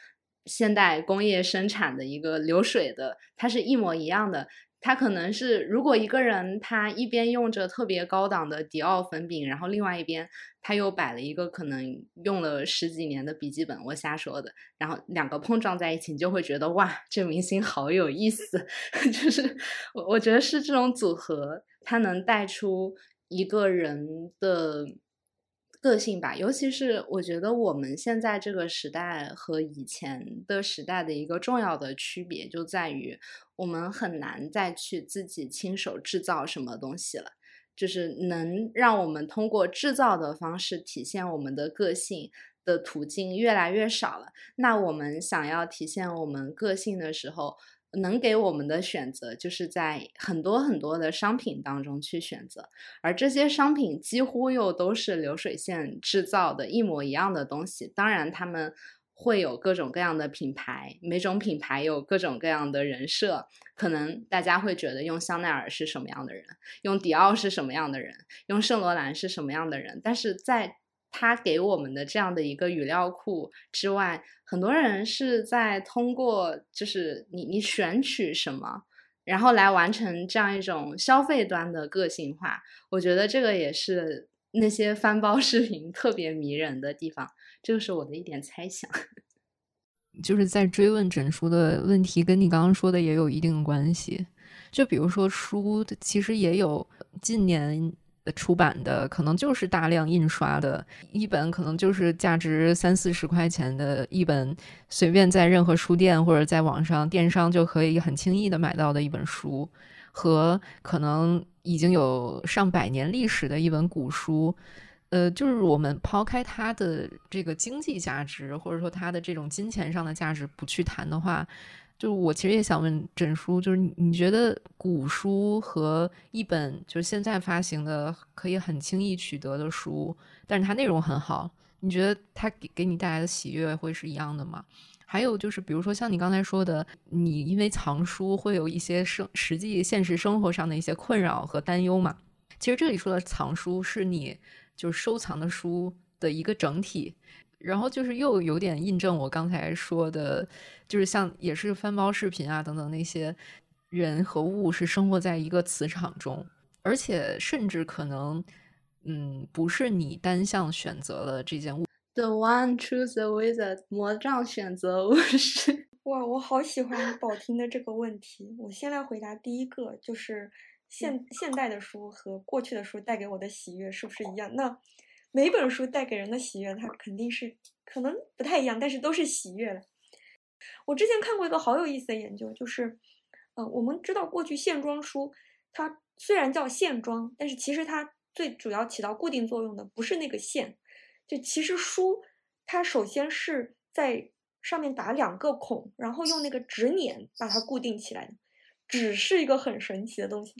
现代工业生产的一个流水的，它是一模一样的。它可能是，如果一个人他一边用着特别高档的迪奥粉饼，然后另外一边他又摆了一个可能用了十几年的笔记本，我瞎说的，然后两个碰撞在一起，你就会觉得哇，这明星好有意思。就是我我觉得是这种组合，它能带出一个人的。个性吧，尤其是我觉得我们现在这个时代和以前的时代的一个重要的区别，就在于我们很难再去自己亲手制造什么东西了，就是能让我们通过制造的方式体现我们的个性的途径越来越少了。那我们想要体现我们个性的时候，能给我们的选择，就是在很多很多的商品当中去选择，而这些商品几乎又都是流水线制造的一模一样的东西。当然，他们会有各种各样的品牌，每种品牌有各种各样的人设。可能大家会觉得用香奈儿是什么样的人，用迪奥是什么样的人，用圣罗兰是什么样的人，但是在他给我们的这样的一个语料库之外，很多人是在通过就是你你选取什么，然后来完成这样一种消费端的个性化。我觉得这个也是那些翻包视频特别迷人的地方。这个是我的一点猜想。就是在追问整书的问题，跟你刚刚说的也有一定关系。就比如说书，其实也有近年。出版的可能就是大量印刷的一本，可能就是价值三四十块钱的一本，随便在任何书店或者在网上电商就可以很轻易的买到的一本书，和可能已经有上百年历史的一本古书，呃，就是我们抛开它的这个经济价值，或者说它的这种金钱上的价值不去谈的话。就我其实也想问枕书，就是你觉得古书和一本就是现在发行的可以很轻易取得的书，但是它内容很好，你觉得它给给你带来的喜悦会是一样的吗？还有就是，比如说像你刚才说的，你因为藏书会有一些生实际现实生活上的一些困扰和担忧嘛？其实这里说的藏书是你就是收藏的书的一个整体。然后就是又有点印证我刚才说的，就是像也是翻包视频啊等等那些人和物是生活在一个磁场中，而且甚至可能，嗯，不是你单向选择了这件物。The one choose the wizard，魔杖选择物是。哇，我好喜欢宝听的这个问题。我先来回答第一个，就是现现代的书和过去的书带给我的喜悦是不是一样？那。每本书带给人的喜悦，它肯定是可能不太一样，但是都是喜悦的。我之前看过一个好有意思的研究，就是，呃，我们知道过去线装书，它虽然叫线装，但是其实它最主要起到固定作用的不是那个线，就其实书它首先是在上面打两个孔，然后用那个纸捻把它固定起来的。纸是一个很神奇的东西，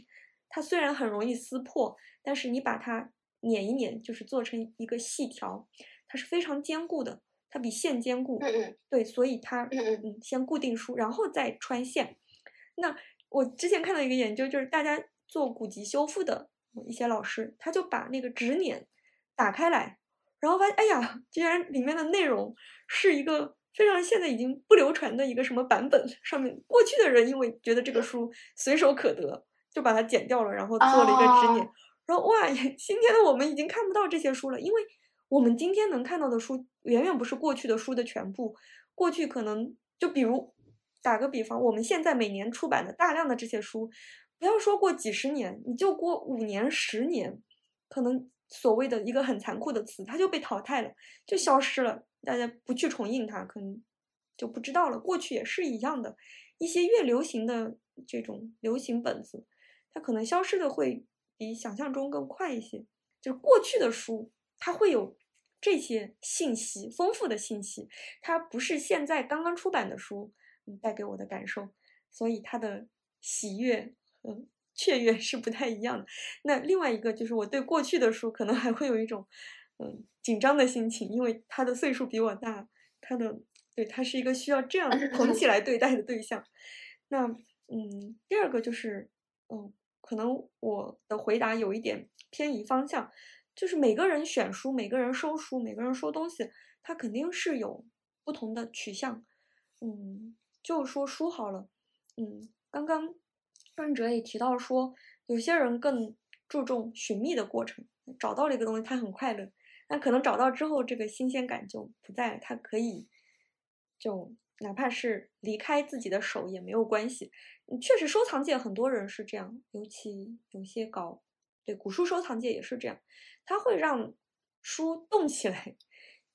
它虽然很容易撕破，但是你把它。碾一捻，就是做成一个细条，它是非常坚固的，它比线坚固。对，所以它嗯先固定书，然后再穿线。那我之前看到一个研究，就是大家做古籍修复的一些老师，他就把那个纸捻打开来，然后发现，哎呀，居然里面的内容是一个非常现在已经不流传的一个什么版本。上面过去的人因为觉得这个书随手可得，就把它剪掉了，然后做了一个纸碾。然后哇，今天的我们已经看不到这些书了，因为我们今天能看到的书远远不是过去的书的全部。过去可能就比如打个比方，我们现在每年出版的大量的这些书，不要说过几十年，你就过五年、十年，可能所谓的一个很残酷的词，它就被淘汰了，就消失了。大家不去重印它，可能就不知道了。过去也是一样的，一些越流行的这种流行本子，它可能消失的会。比想象中更快一些，就是过去的书，它会有这些信息，丰富的信息，它不是现在刚刚出版的书带给我的感受，所以它的喜悦和雀跃是不太一样的。那另外一个就是我对过去的书可能还会有一种嗯紧张的心情，因为他的岁数比我大，他的对他是一个需要这样 捧起来对待的对象。那嗯，第二个就是嗯。可能我的回答有一点偏移方向，就是每个人选书，每个人收书，每个人收东西，他肯定是有不同的取向。嗯，就说书好了，嗯，刚刚润哲也提到说，有些人更注重寻觅的过程，找到了一个东西，他很快乐。但可能找到之后，这个新鲜感就不在了。他可以就哪怕是离开自己的手也没有关系。确实，收藏界很多人是这样，尤其有些搞对古书收藏界也是这样，他会让书动起来。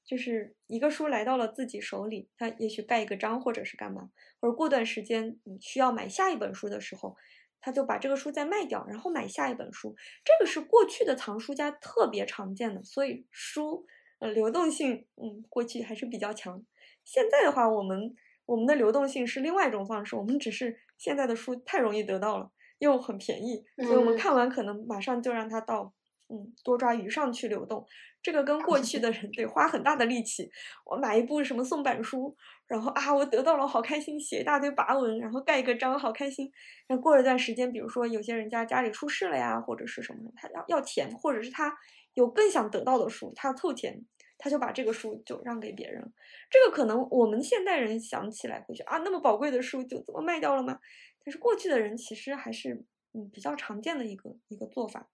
就是一个书来到了自己手里，他也许盖一个章，或者是干嘛，或者过段时间你需要买下一本书的时候，他就把这个书再卖掉，然后买下一本书。这个是过去的藏书家特别常见的，所以书呃流动性，嗯，过去还是比较强。现在的话，我们我们的流动性是另外一种方式，我们只是现在的书太容易得到了，又很便宜，所以我们看完可能马上就让它到。嗯，多抓鱼上去流动，这个跟过去的人得花很大的力气。我买一部什么宋版书，然后啊，我得到了，好开心，写一大堆跋文，然后盖一个章，好开心。那过了一段时间，比如说有些人家家里出事了呀，或者是什么，他要要钱，或者是他有更想得到的书，他要凑钱，他就把这个书就让给别人。这个可能我们现代人想起来会觉得啊，那么宝贵的书就这么卖掉了吗？但是过去的人其实还是嗯比较常见的一个一个做法。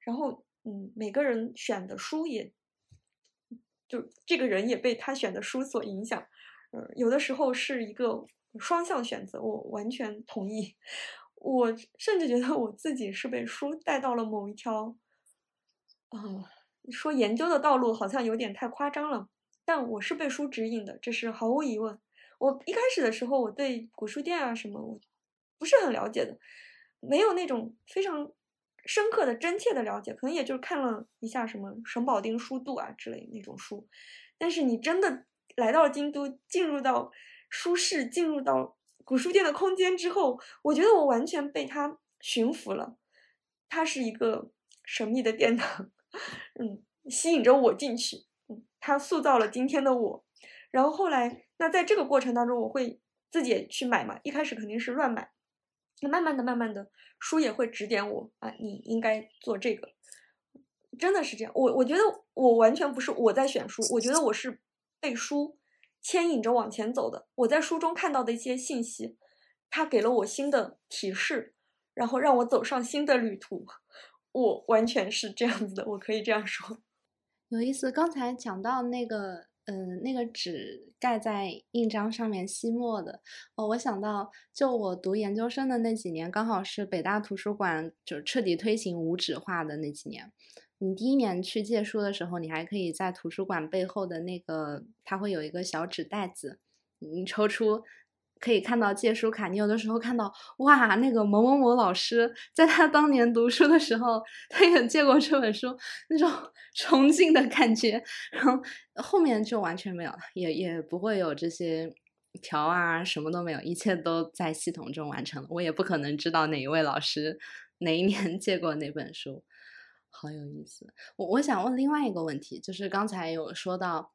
然后，嗯，每个人选的书也，就这个人也被他选的书所影响，呃，有的时候是一个双向选择，我完全同意。我甚至觉得我自己是被书带到了某一条，啊，说研究的道路好像有点太夸张了，但我是被书指引的，这是毫无疑问。我一开始的时候，我对古书店啊什么，我不是很了解的，没有那种非常。深刻的、真切的了解，可能也就是看了一下什么沈保丁书度啊之类那种书，但是你真的来到了京都，进入到书室，进入到古书店的空间之后，我觉得我完全被它驯服了。它是一个神秘的殿堂，嗯，吸引着我进去，嗯，它塑造了今天的我。然后后来，那在这个过程当中，我会自己去买嘛，一开始肯定是乱买。那慢慢的、慢慢的，书也会指点我啊，你应该做这个，真的是这样。我我觉得我完全不是我在选书，我觉得我是被书牵引着往前走的。我在书中看到的一些信息，它给了我新的提示，然后让我走上新的旅途。我完全是这样子的，我可以这样说。有意思，刚才讲到那个。嗯，那个纸盖在印章上面吸墨的哦，我想到，就我读研究生的那几年，刚好是北大图书馆就彻底推行无纸化的那几年。你第一年去借书的时候，你还可以在图书馆背后的那个，它会有一个小纸袋子，你抽出。可以看到借书卡，你有的时候看到哇，那个某某某老师在他当年读书的时候，他也借过这本书，那种 崇敬的感觉。然后后面就完全没有了，也也不会有这些条啊，什么都没有，一切都在系统中完成了。我也不可能知道哪一位老师哪一年 借过哪本书，好有意思。我我想问另外一个问题，就是刚才有说到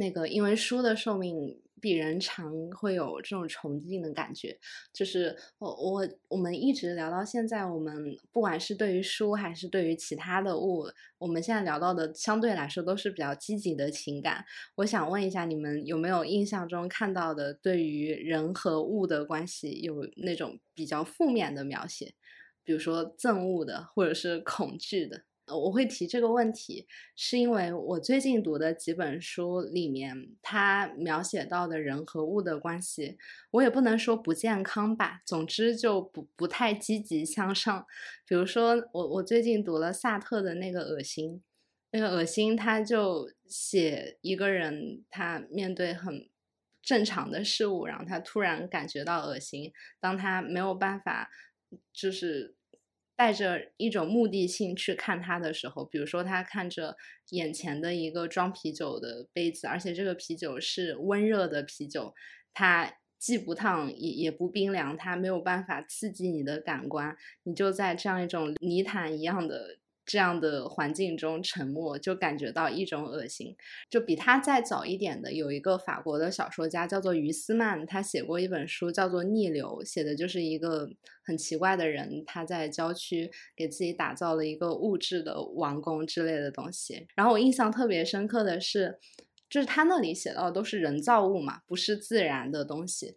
那个，因为书的寿命。比人长会有这种崇敬的感觉，就是我我我们一直聊到现在，我们不管是对于书还是对于其他的物，我们现在聊到的相对来说都是比较积极的情感。我想问一下，你们有没有印象中看到的对于人和物的关系有那种比较负面的描写，比如说憎恶的，或者是恐惧的？我会提这个问题，是因为我最近读的几本书里面，它描写到的人和物的关系，我也不能说不健康吧。总之就不不太积极向上。比如说，我我最近读了萨特的那个《恶心》，那个《恶心》，他就写一个人，他面对很正常的事物，然后他突然感觉到恶心，当他没有办法，就是。带着一种目的性去看它的时候，比如说他看着眼前的一个装啤酒的杯子，而且这个啤酒是温热的啤酒，它既不烫也也不冰凉，它没有办法刺激你的感官，你就在这样一种泥潭一样的。这样的环境中沉默，就感觉到一种恶心。就比他再早一点的，有一个法国的小说家叫做于斯曼，他写过一本书叫做《逆流》，写的就是一个很奇怪的人，他在郊区给自己打造了一个物质的王宫之类的东西。然后我印象特别深刻的是，就是他那里写到都是人造物嘛，不是自然的东西。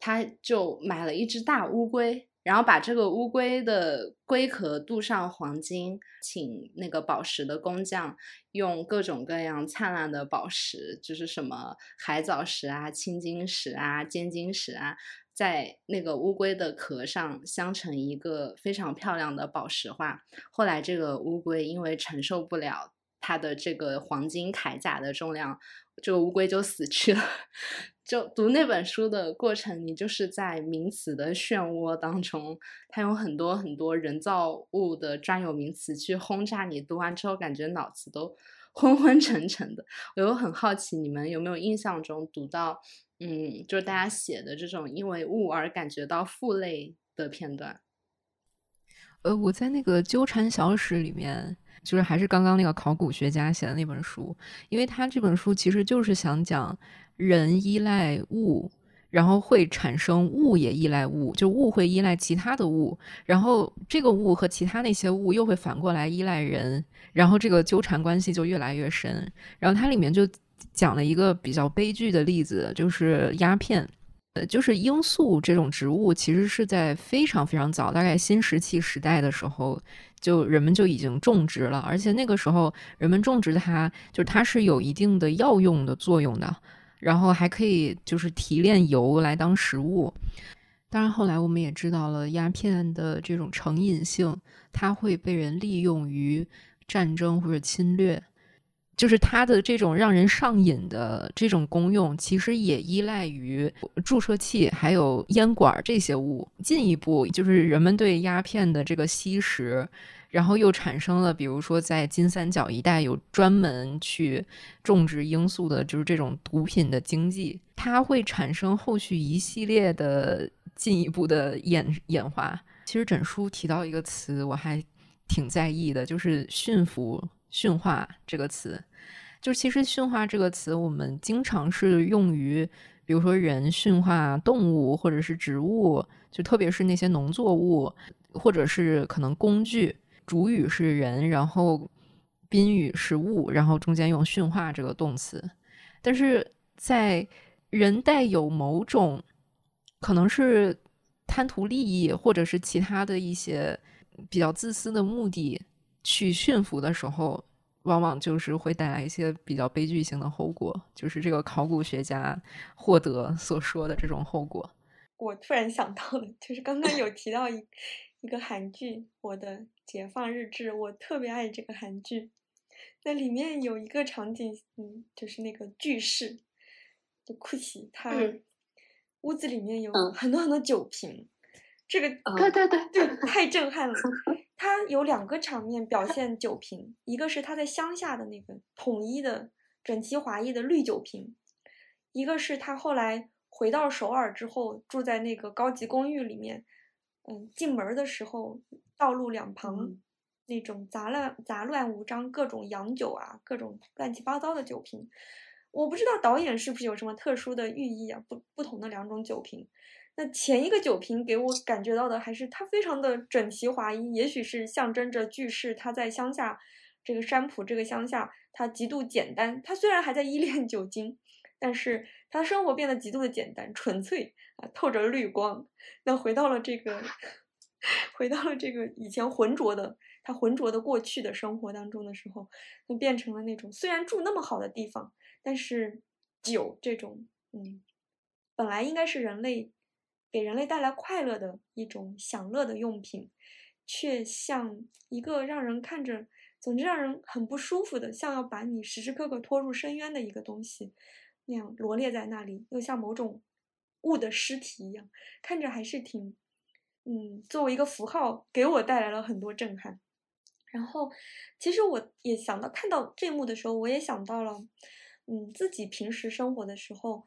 他就买了一只大乌龟。然后把这个乌龟的龟壳镀上黄金，请那个宝石的工匠用各种各样灿烂的宝石，就是什么海藻石啊、青金石啊、尖晶石啊，在那个乌龟的壳上镶成一个非常漂亮的宝石画。后来这个乌龟因为承受不了它的这个黄金铠甲的重量，这个乌龟就死去了。就读那本书的过程，你就是在名词的漩涡当中，它有很多很多人造物的专有名词去轰炸你。读完之后，感觉脑子都 昏昏沉沉的。我又很好奇，你们有没有印象中读到，嗯，就是大家写的这种因为物而感觉到负累的片段？呃，我在那个纠缠小史里面，就是还是刚刚那个考古学家写的那本书，因为他这本书其实就是想讲。人依赖物，然后会产生物也依赖物，就物会依赖其他的物，然后这个物和其他那些物又会反过来依赖人，然后这个纠缠关系就越来越深。然后它里面就讲了一个比较悲剧的例子，就是鸦片，呃，就是罂粟这种植物，其实是在非常非常早，大概新石器时代的时候，就人们就已经种植了，而且那个时候人们种植它，就是它是有一定的药用的作用的。然后还可以就是提炼油来当食物，当然后来我们也知道了鸦片的这种成瘾性，它会被人利用于战争或者侵略，就是它的这种让人上瘾的这种功用，其实也依赖于注射器还有烟管这些物。进一步就是人们对鸦片的这个吸食。然后又产生了，比如说在金三角一带有专门去种植罂粟的，就是这种毒品的经济，它会产生后续一系列的进一步的演演化。其实整书提到一个词，我还挺在意的，就是驯服、驯化这个词。就其实驯化这个词，我们经常是用于，比如说人驯化动物或者是植物，就特别是那些农作物，或者是可能工具。主语是人，然后宾语是物，然后中间用驯化这个动词。但是在人带有某种可能是贪图利益，或者是其他的一些比较自私的目的去驯服的时候，往往就是会带来一些比较悲剧性的后果，就是这个考古学家获得所说的这种后果。我突然想到了，就是刚刚有提到一一个韩剧《我的解放日志》，我特别爱这个韩剧。那里面有一个场景，嗯，就是那个巨室，就库奇，他屋子里面有很多很多酒瓶，这个对对对，对，太震撼了。他有两个场面表现酒瓶，一个是他在乡下的那个统一的整齐划一的绿酒瓶，一个是他后来回到首尔之后住在那个高级公寓里面。嗯，进门的时候，道路两旁那种杂乱杂乱无章，各种洋酒啊，各种乱七八糟的酒瓶。我不知道导演是不是有什么特殊的寓意啊？不不同的两种酒瓶。那前一个酒瓶给我感觉到的还是它非常的整齐划一，也许是象征着巨士他在乡下这个山浦这个乡下，他极度简单。他虽然还在依恋酒精，但是他生活变得极度的简单纯粹啊。透着绿光，那回到了这个，回到了这个以前浑浊的他浑浊的过去的生活当中的时候，就变成了那种虽然住那么好的地方，但是酒这种嗯，本来应该是人类给人类带来快乐的一种享乐的用品，却像一个让人看着，总之让人很不舒服的，像要把你时时刻刻拖入深渊的一个东西那样罗列在那里，又像某种。物的尸体一样，看着还是挺，嗯，作为一个符号，给我带来了很多震撼。然后，其实我也想到看到这一幕的时候，我也想到了，嗯，自己平时生活的时候，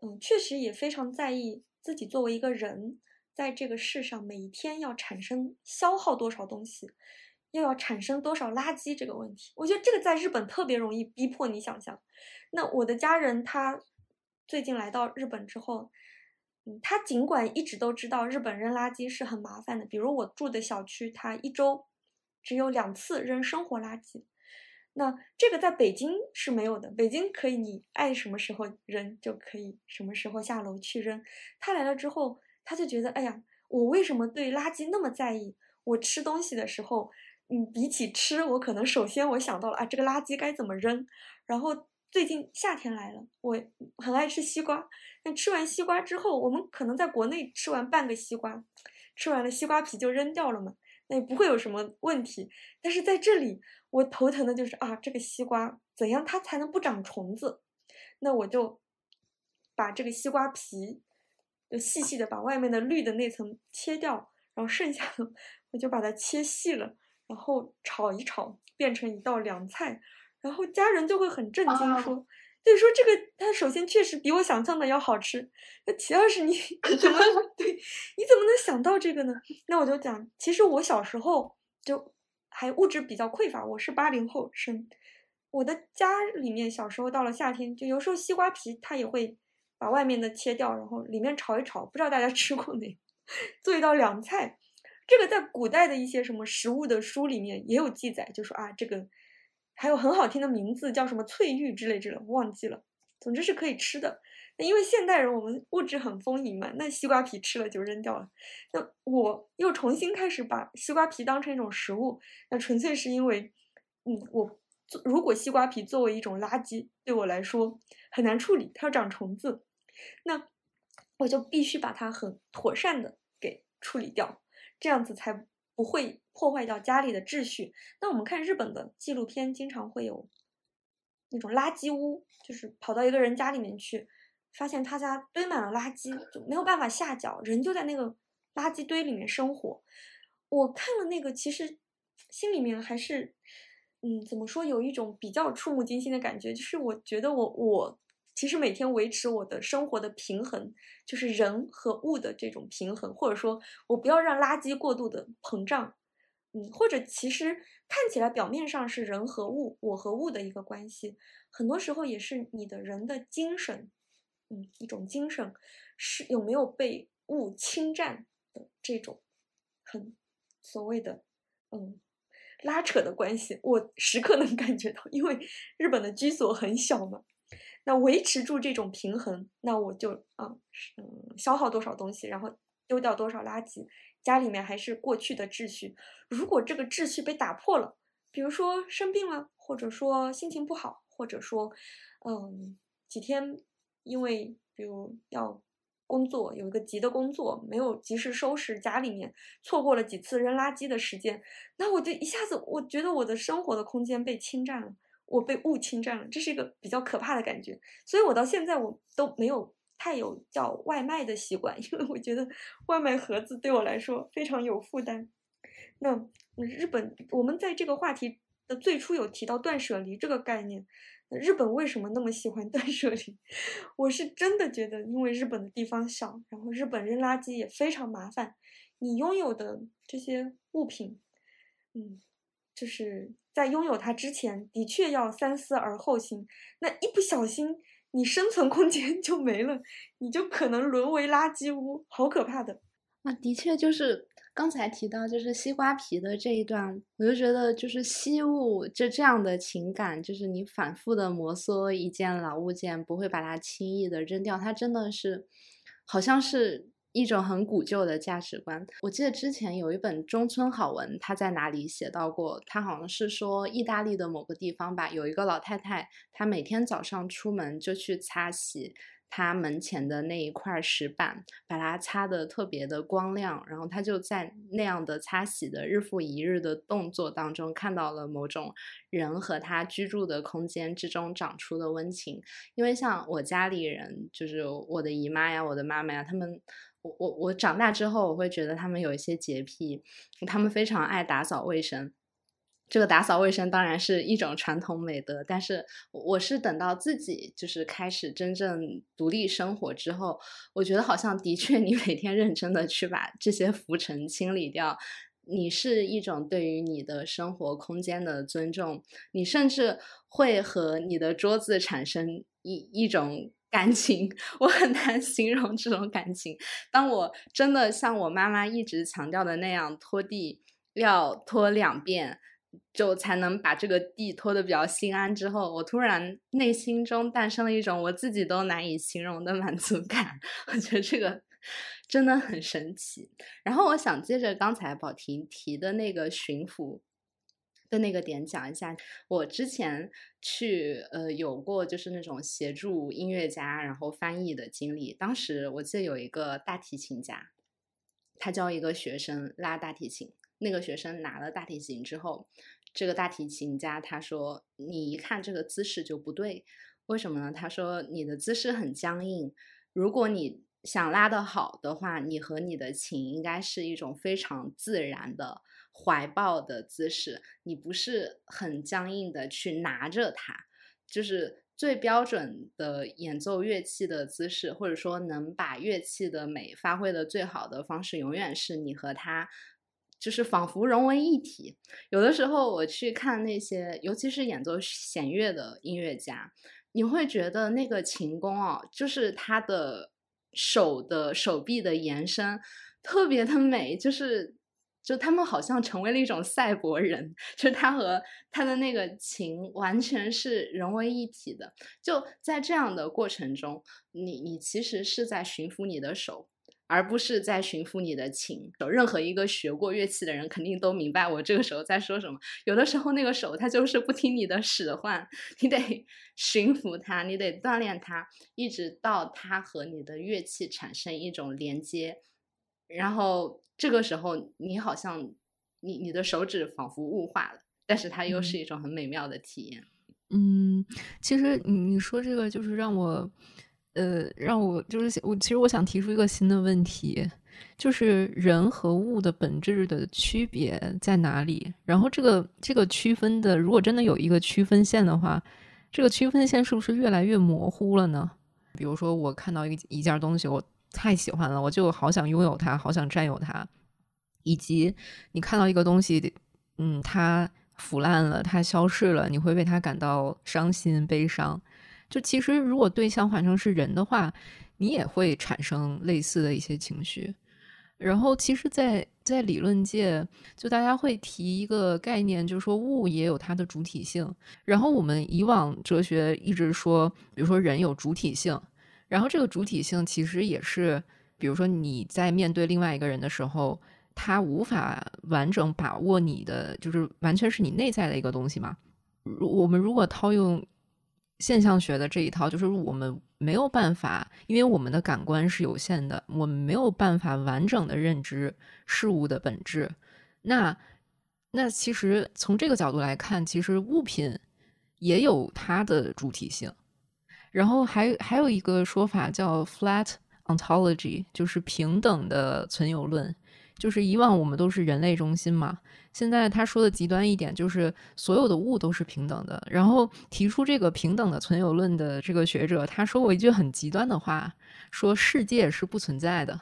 嗯，确实也非常在意自己作为一个人，在这个世上每一天要产生消耗多少东西，又要产生多少垃圾这个问题。我觉得这个在日本特别容易逼迫你想象。那我的家人他最近来到日本之后。嗯，他尽管一直都知道日本扔垃圾是很麻烦的，比如我住的小区，他一周只有两次扔生活垃圾。那这个在北京是没有的，北京可以你爱什么时候扔就可以什么时候下楼去扔。他来了之后，他就觉得，哎呀，我为什么对垃圾那么在意？我吃东西的时候，嗯，比起吃，我可能首先我想到了啊，这个垃圾该怎么扔。然后最近夏天来了，我很爱吃西瓜。那吃完西瓜之后，我们可能在国内吃完半个西瓜，吃完了西瓜皮就扔掉了嘛，那也不会有什么问题。但是在这里，我头疼的就是啊，这个西瓜怎样它才能不长虫子？那我就把这个西瓜皮就细细的把外面的绿的那层切掉，然后剩下的我就把它切细了，然后炒一炒，变成一道凉菜。然后家人就会很震惊，说：“对，说这个它首先确实比我想象的要好吃。那其二是你 怎么对？你怎么能想到这个呢？”那我就讲，其实我小时候就还物质比较匮乏，我是八零后生，我的家里面小时候到了夏天，就有时候西瓜皮它也会把外面的切掉，然后里面炒一炒，不知道大家 吃过没？做一道凉菜，这个在古代的一些什么食物的书里面也有记载，就说啊这个。还有很好听的名字，叫什么翠玉之类之类，忘记了。总之是可以吃的。因为现代人我们物质很丰盈嘛，那西瓜皮吃了就扔掉了。那我又重新开始把西瓜皮当成一种食物，那纯粹是因为，嗯，我如果西瓜皮作为一种垃圾对我来说很难处理，它要长虫子，那我就必须把它很妥善的给处理掉，这样子才。不会破坏掉家里的秩序。那我们看日本的纪录片，经常会有那种垃圾屋，就是跑到一个人家里面去，发现他家堆满了垃圾，就没有办法下脚，人就在那个垃圾堆里面生活。我看了那个，其实心里面还是，嗯，怎么说，有一种比较触目惊心的感觉，就是我觉得我我。其实每天维持我的生活的平衡，就是人和物的这种平衡，或者说我不要让垃圾过度的膨胀，嗯，或者其实看起来表面上是人和物，我和物的一个关系，很多时候也是你的人的精神，嗯，一种精神是有没有被物侵占的这种很所谓的嗯拉扯的关系，我时刻能感觉到，因为日本的居所很小嘛。那维持住这种平衡，那我就啊，嗯，消耗多少东西，然后丢掉多少垃圾，家里面还是过去的秩序。如果这个秩序被打破了，比如说生病了，或者说心情不好，或者说，嗯，几天因为比如要工作，有一个急的工作，没有及时收拾家里面，错过了几次扔垃圾的时间，那我就一下子我觉得我的生活的空间被侵占了。我被物侵占了，这是一个比较可怕的感觉，所以我到现在我都没有太有叫外卖的习惯，因为我觉得外卖盒子对我来说非常有负担。那日本，我们在这个话题的最初有提到断舍离这个概念，日本为什么那么喜欢断舍离？我是真的觉得，因为日本的地方小，然后日本扔垃圾也非常麻烦，你拥有的这些物品，嗯。就是在拥有它之前，的确要三思而后行。那一不小心，你生存空间 就没了，你就可能沦为垃圾屋，好可怕的。啊，的确，就是刚才提到就是西瓜皮的这一段，我就觉得就是惜物就这样的情感，就是你反复的摩挲一件老物件，不会把它轻易的扔掉，它真的是好像是。一种很古旧的价值观。我记得之前有一本中村好文，他在哪里写到过？他好像是说意大利的某个地方吧，有一个老太太，她每天早上出门就去擦洗。他门前的那一块石板，把它擦得特别的光亮，然后他就在那样的擦洗的日复一日的动作当中，看到了某种人和他居住的空间之中长出的温情。因为像我家里人，就是我的姨妈呀，我的妈妈呀，他们，我我我长大之后，我会觉得他们有一些洁癖，他们非常爱打扫卫生。这个打扫卫生当然是一种传统美德，但是我是等到自己就是开始真正独立生活之后，我觉得好像的确，你每天认真的去把这些浮尘清理掉，你是一种对于你的生活空间的尊重，你甚至会和你的桌子产生一一种感情，我很难形容这种感情。当我真的像我妈妈一直强调的那样，拖地要拖两遍。就才能把这个地拖得比较心安。之后，我突然内心中诞生了一种我自己都难以形容的满足感。我觉得这个真的很神奇。然后我想接着刚才宝婷提的那个巡抚的那个点讲一下，我之前去呃有过就是那种协助音乐家然后翻译的经历。当时我记得有一个大提琴家，他教一个学生拉大提琴，那个学生拿了大提琴之后，这个大提琴家他说：“你一看这个姿势就不对，为什么呢？”他说：“你的姿势很僵硬，如果你……”想拉得好的话，你和你的琴应该是一种非常自然的怀抱的姿势，你不是很僵硬的去拿着它，就是最标准的演奏乐器的姿势，或者说能把乐器的美发挥的最好的方式，永远是你和它就是仿佛融为一体。有的时候我去看那些，尤其是演奏弦乐的音乐家，你会觉得那个琴弓哦，就是他的。手的手臂的延伸特别的美，就是就他们好像成为了一种赛博人，就是他和他的那个琴完全是融为一体的。就在这样的过程中，你你其实是在驯服你的手。而不是在驯服你的琴。有任何一个学过乐器的人，肯定都明白我这个时候在说什么。有的时候，那个手它就是不听你的使唤，你得 驯服它，你得锻炼它，一直到它和你的乐器产生一种连接。然后这个时候，你好像你你的手指仿佛雾化了，但是它又是一种很美妙的体验。嗯，其实你你说这个就是让我。呃，让我就是我，其实我想提出一个新的问题，就是人和物的本质的区别在哪里？然后这个这个区分的，如果真的有一个区分线的话，这个区分线是不是越来越模糊了呢？比如说，我看到一一件东西，我太喜欢了，我就好想拥有它，好想占有它，以及你看到一个东西，嗯，它腐烂了，它消逝了，你会为它感到伤心、悲伤。就其实，如果对象换成是人的话，你也会产生类似的一些情绪。然后，其实，在在理论界，就大家会提一个概念，就是说物也有它的主体性。然后，我们以往哲学一直说，比如说人有主体性，然后这个主体性其实也是，比如说你在面对另外一个人的时候，他无法完整把握你的，就是完全是你内在的一个东西嘛。如我们如果套用。现象学的这一套，就是我们没有办法，因为我们的感官是有限的，我们没有办法完整的认知事物的本质。那那其实从这个角度来看，其实物品也有它的主体性。然后还还有一个说法叫 flat ontology，就是平等的存有论。就是以往我们都是人类中心嘛，现在他说的极端一点，就是所有的物都是平等的。然后提出这个平等的存有论的这个学者，他说过一句很极端的话，说世界是不存在的。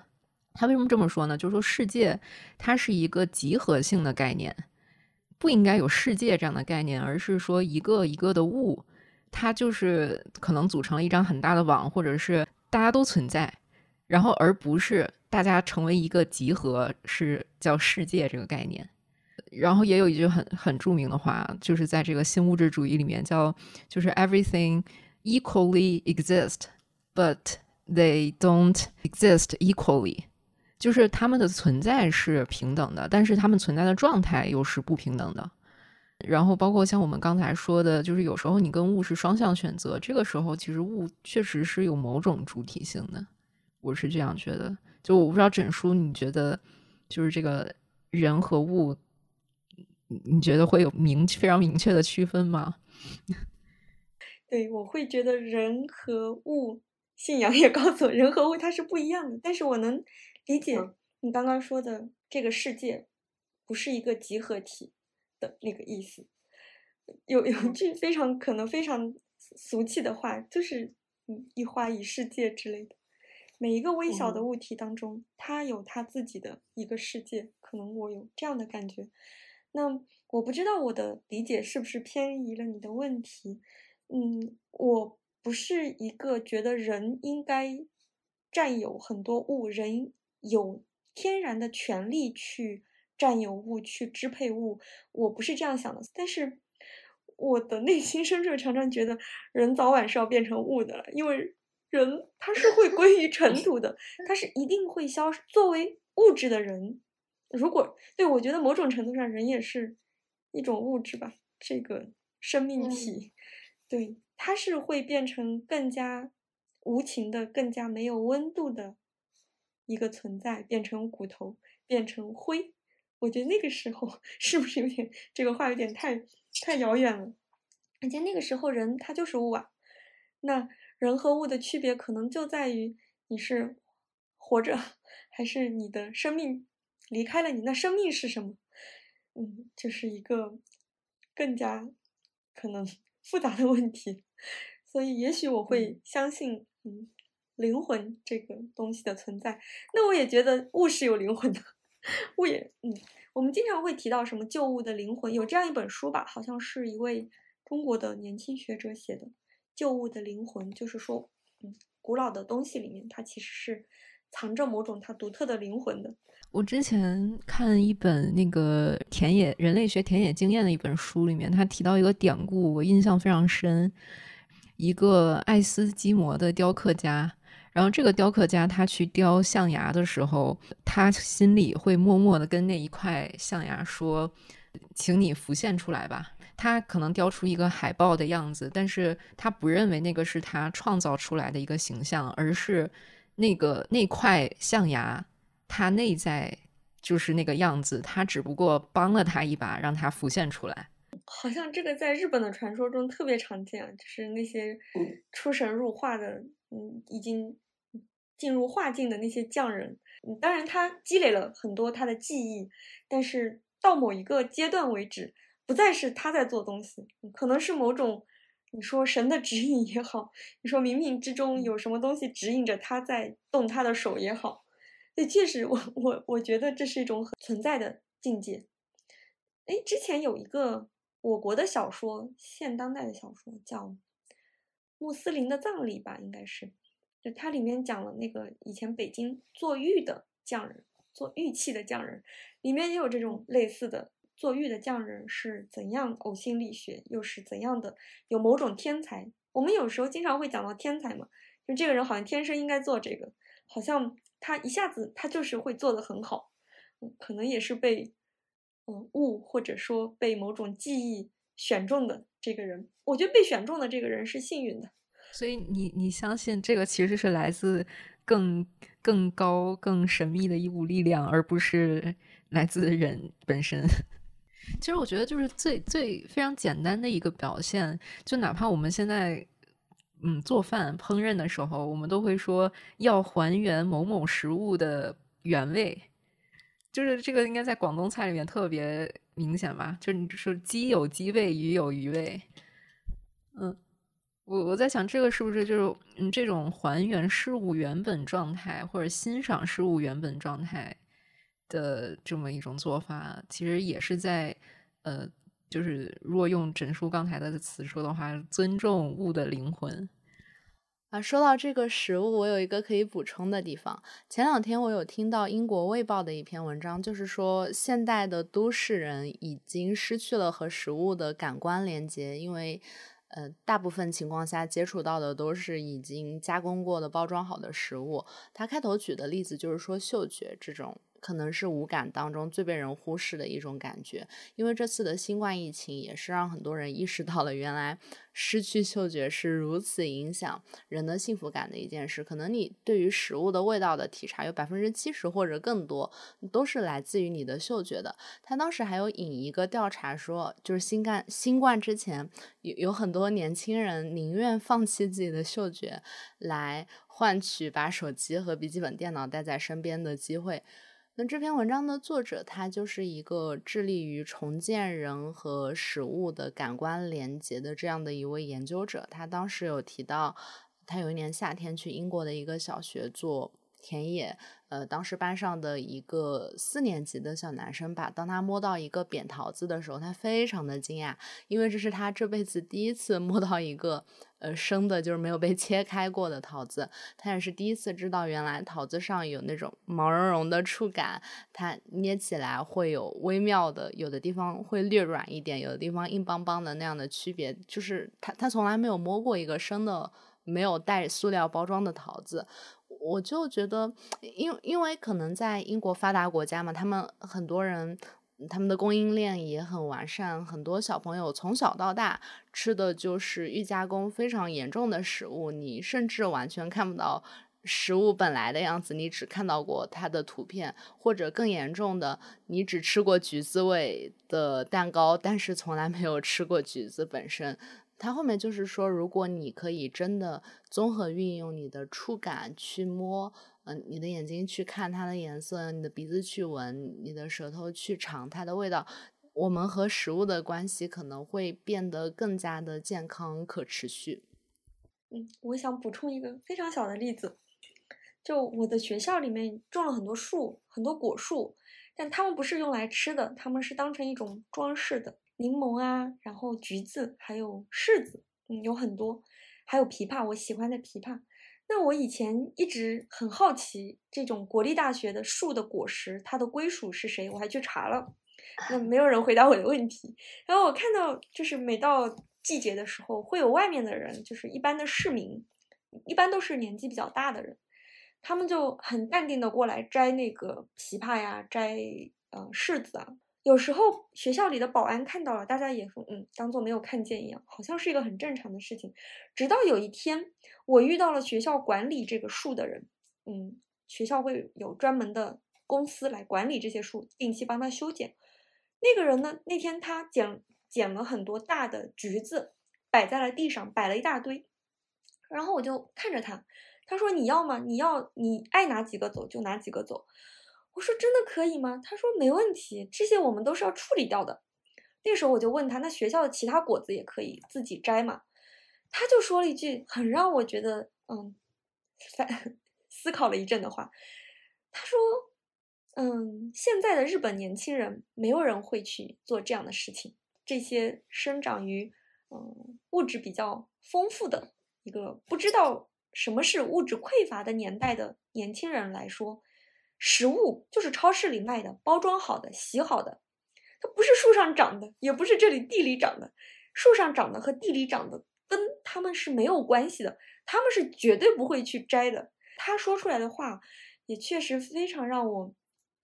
他为什么这么说呢？就是说世界它是一个集合性的概念，不应该有世界这样的概念，而是说一个一个的物，它就是可能组成了一张很大的网，或者是大家都存在，然后而不是。大家成为一个集合是叫世界这个概念，然后也有一句很很著名的话，就是在这个新物质主义里面叫就是 everything equally exist but they don't exist equally，就是他们的存在是平等的，但是他们存在的状态又是不平等的。然后包括像我们刚才说的，就是有时候你跟物是双向选择，这个时候其实物确实是有某种主体性的，我是这样觉得。就我不知道整书，你觉得就是这个人和物，你觉得会有明非常明确的区分吗？对，我会觉得人和物，信仰也告诉我，人和物它是不一样的。但是我能理解你刚刚说的这个世界不是一个集合体的那个意思。有有一句非常可能非常俗气的话，就是“一花一世界”之类的。每一个微小的物体当中，它有它自己的一个世界。可能我有这样的感觉。那我不知道我的理解是不是偏移了你的问题。嗯，我不是一个觉得人应该占有很多物，人有天然的权利去占有物、去支配物。我不是这样想的。但是我的内心深处常常觉得，人早晚是要变成物的了，因为。人他是会归于尘土的，他是一定会消失。作为物质的人，如果对我觉得某种程度上人也是一种物质吧，这个生命体，对，它是会变成更加无情的、更加没有温度的一个存在，变成骨头，变成灰。我觉得那个时候 是不是有点这个话有点太太遥远了？而且那个时候人他就是物啊，那人和物的区别可能就在于你是活着还是你的生命离开了你。那生命是什么？嗯，就是一个更加可能 复杂的问题。所以也许我会相信，嗯，灵魂这个东西的存在。那我也觉得物是有灵魂的。物也，嗯，我们经常会提到什么旧物的灵魂，有这样一本书吧，好像是一位中国的年轻学者写的《旧物的灵魂》，就是说，嗯，古老的东西里面，它其实是藏着某种它独特的灵魂的。我之前看一本那个田野人类学田野经验的一本书里面，他提到一个典故，我印象非常深，一个爱斯基摩的雕刻家。然后这个雕刻家他去雕象牙的时候，他心里会默默的跟那一块象牙说：“请你浮现出来吧。”他可能雕出一个海豹的样子，但是他不认为那个是他创造出来的一个形象，而是那个那块象牙，它内在就是那个样子，他只不过帮了他一把，让他浮现出来。好像这个在日本的传说中特别常见，就是那些出神入化的，嗯，已经。进入化境的那些匠人，嗯，当然他积累了很多他的技艺，但是到某一个阶段为止，不再是他在做东西，可能是某种你说神的指引也好，你说冥冥之中有什么东西指引着他在动他的手也好，对，确实，我我我觉得这是一种存在的境界。哎，之前有一个我国的小说，现当代的小说叫《穆斯林的葬礼》吧，应该是。就它里面讲了那个以前北京做玉的匠人，做玉器的匠人，里面也有这种类似的做玉的匠人是怎样呕心沥血，又是怎样的有某种天才。我们有时候经常会讲到天才嘛，就这个人好像天生应该做这个，好像他一下子他就是会做得很好，可能也是被嗯物或者说被某种记忆选中的这个人。我觉得被选中的这个人是幸运的。所以你你相信这个其实是来自更更高更神秘的一股力量，而不是来自人本身。其实我觉得就是最最非常简单的一个表现，就哪怕我们现在嗯做饭烹饪的时候，我们都会说要还原某某食物的原味，就是这个应该在广东菜里面特别明显吧？就是你说鸡有鸡味，鱼有鱼味，嗯。我我在想，这个是不是就是嗯，这种还原事物原本状态，或者欣赏事物原本状态的这么一种做法，其实也是在呃，就是如果用整书刚才的词说的话，尊重物的灵魂啊。说到这个食物，我有一个可以补充的地方。前两天我有听到英国卫报的一篇文章，就是说现代的都市人已经失去了和食物的感官连接，因为。呃，大部分情况下接触到的都是已经加工过的、包装好的食物。他开头举的例子就是说，嗅觉这种。可能是五感当中最被人忽视的一种感觉，因为这次的新冠疫情也是让很多人意识到了，原来失去嗅觉是如此影响人的幸福感的一件事。可能你对于食物的味道的体察有百分之七十或者更多，都是来自于你的嗅觉的。他当时还有引一个调查说，就是新冠新冠之前有有很多年轻人宁愿放弃自己的嗅觉，来换取把手机和笔记本电脑带在身边的机会。那这篇文章的作者，他就是一个致力于重建人和食物的感官连接的这样的一位研究者。他当时有提到，他有一年夏天去英国的一个小学做田野。呃，当时班上的一个四年级的小男生吧，当他摸到一个扁桃子的时候，他非常的惊讶，因为这是他这辈子第一次摸到一个呃生的，就是没有被切开过的桃子。他也是第一次知道，原来桃子上有那种毛茸茸的触感，它捏起来会有微妙的，有的地方会略软一点，有的地方硬邦邦的那样的区别。就是他他从来没有摸过一个生的没有带塑料包装的桃子。我就觉得，因因为可能在英国发达国家嘛，他们很多人。他们的供应链也很完善，很多小朋友从小到大吃的就是预加工非常严重的食物，你甚至完全看不到食物本来的样子，你只看到过它的图片，或者更严重的，你只吃过橘子味的蛋糕，但是从来没有吃过橘子本身。它后面就是说，如果你可以真的综合运用你的触感去摸。嗯，你的眼睛去看它的颜色，你的鼻子去闻，你的舌头去尝它的味道，我们和食物的关系可能会变得更加的健康可持续。嗯，我想补充一个非常小的例子，就我的学校里面种了很多树，很多果树，但它们不是用来吃的，它们是当成一种装饰的，柠檬啊，然后橘子，还有柿子，嗯，有很多，还有枇杷，我喜欢的枇杷。那我以前一直很好奇，这种国立大学的树的果实，它的归属是谁？我还去查了，那没有人回答我的问题。然后我看到，就是每到季节的时候，会有外面的人，就是一般的市民，一般都是年纪比较大的人，他们就很淡定的过来摘那个枇杷呀，摘呃柿子啊。有时候学校里的保安看到了，大家也说，嗯，当做没有看见一样，好像是一个很正常的事情。直到有一天，我遇到了学校管理这个树的人，嗯，学校会有专门的公司来管理这些树，定期帮他修剪。那个人呢，那天他捡捡了很多大的橘子，摆在了地上，摆了一大堆。然后我就看着他，他说：“你要吗？你要，你爱拿几个走就拿几个走。”我说真的可以吗？他说没问题，这些我们都是要处理掉的。那时候我就问他，那学校的其他果子也可以自己摘吗？他就说了一句很让我觉得嗯，反 思考了一阵的话。他说，嗯，现在的日本年轻人没有人会去做这样的事情。这些生长于嗯物质比较丰富的一个不知道什么是物质匮乏的年代的年轻人来说。食物就是超市里卖的，包装好的、洗好的，它不是树上长的，也不是这里地里长的。树上长的和地里长的跟他们是没有关系的，他们是绝对不会去摘的。他说出来的话，也确实非常让我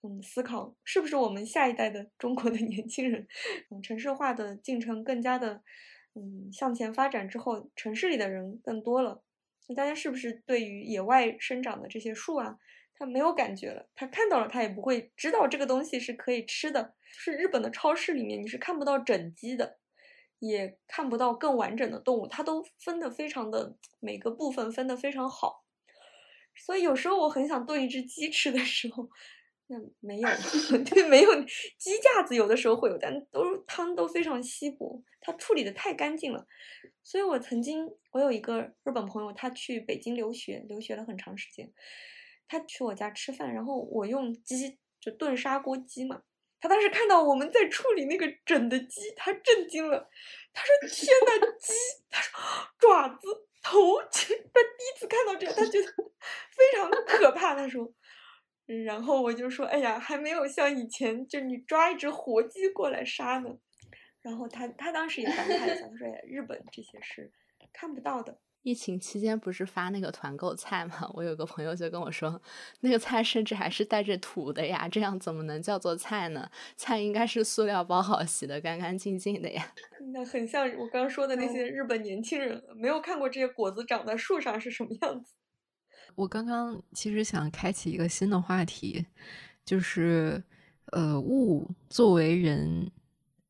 嗯思考，是不是我们下一代的中国的年轻人，嗯，城市化的进程更加的嗯向前发展之后，城市里的人更多了，那大家是不是对于野外生长的这些树啊？他没有感觉了，他看到了，他也不会知道这个东西是可以吃的。就是日本的超市里面，你是看不到整鸡的，也看不到更完整的动物，它都分得非常的每个部分分得非常好。所以有时候我很想炖一只鸡吃的时候，那没有，对，没有鸡架子，有的时候会有，但都汤都非常稀薄，它处理的太干净了。所以我曾经，我有一个日本朋友，他去北京留学，留学了很长时间。他去我家吃饭，然后我用鸡就炖砂锅鸡嘛。他当时看到我们在处理那个整的鸡，他震惊了。他说：“天呐，鸡！”他说：“爪子、头。”他第一次看到这个，他觉得非常的可怕。他说，然后我就说：“哎呀，还没有像以前，就你抓一只活鸡过来杀呢。”然后他他当时也感慨一下，他说：“，日本这些是看不到的。”疫情期间不是发那个团购菜吗？我有个朋友就跟我说，那个菜甚至还是带着土的呀，这样怎么能叫做菜呢？菜应该是塑料包好，洗的干干净净的呀。那很像我刚说的那些日本年轻人，没有看过这些果子长在树上是什么样子。我刚刚其实想开启一个新的话题，就是呃，物作为人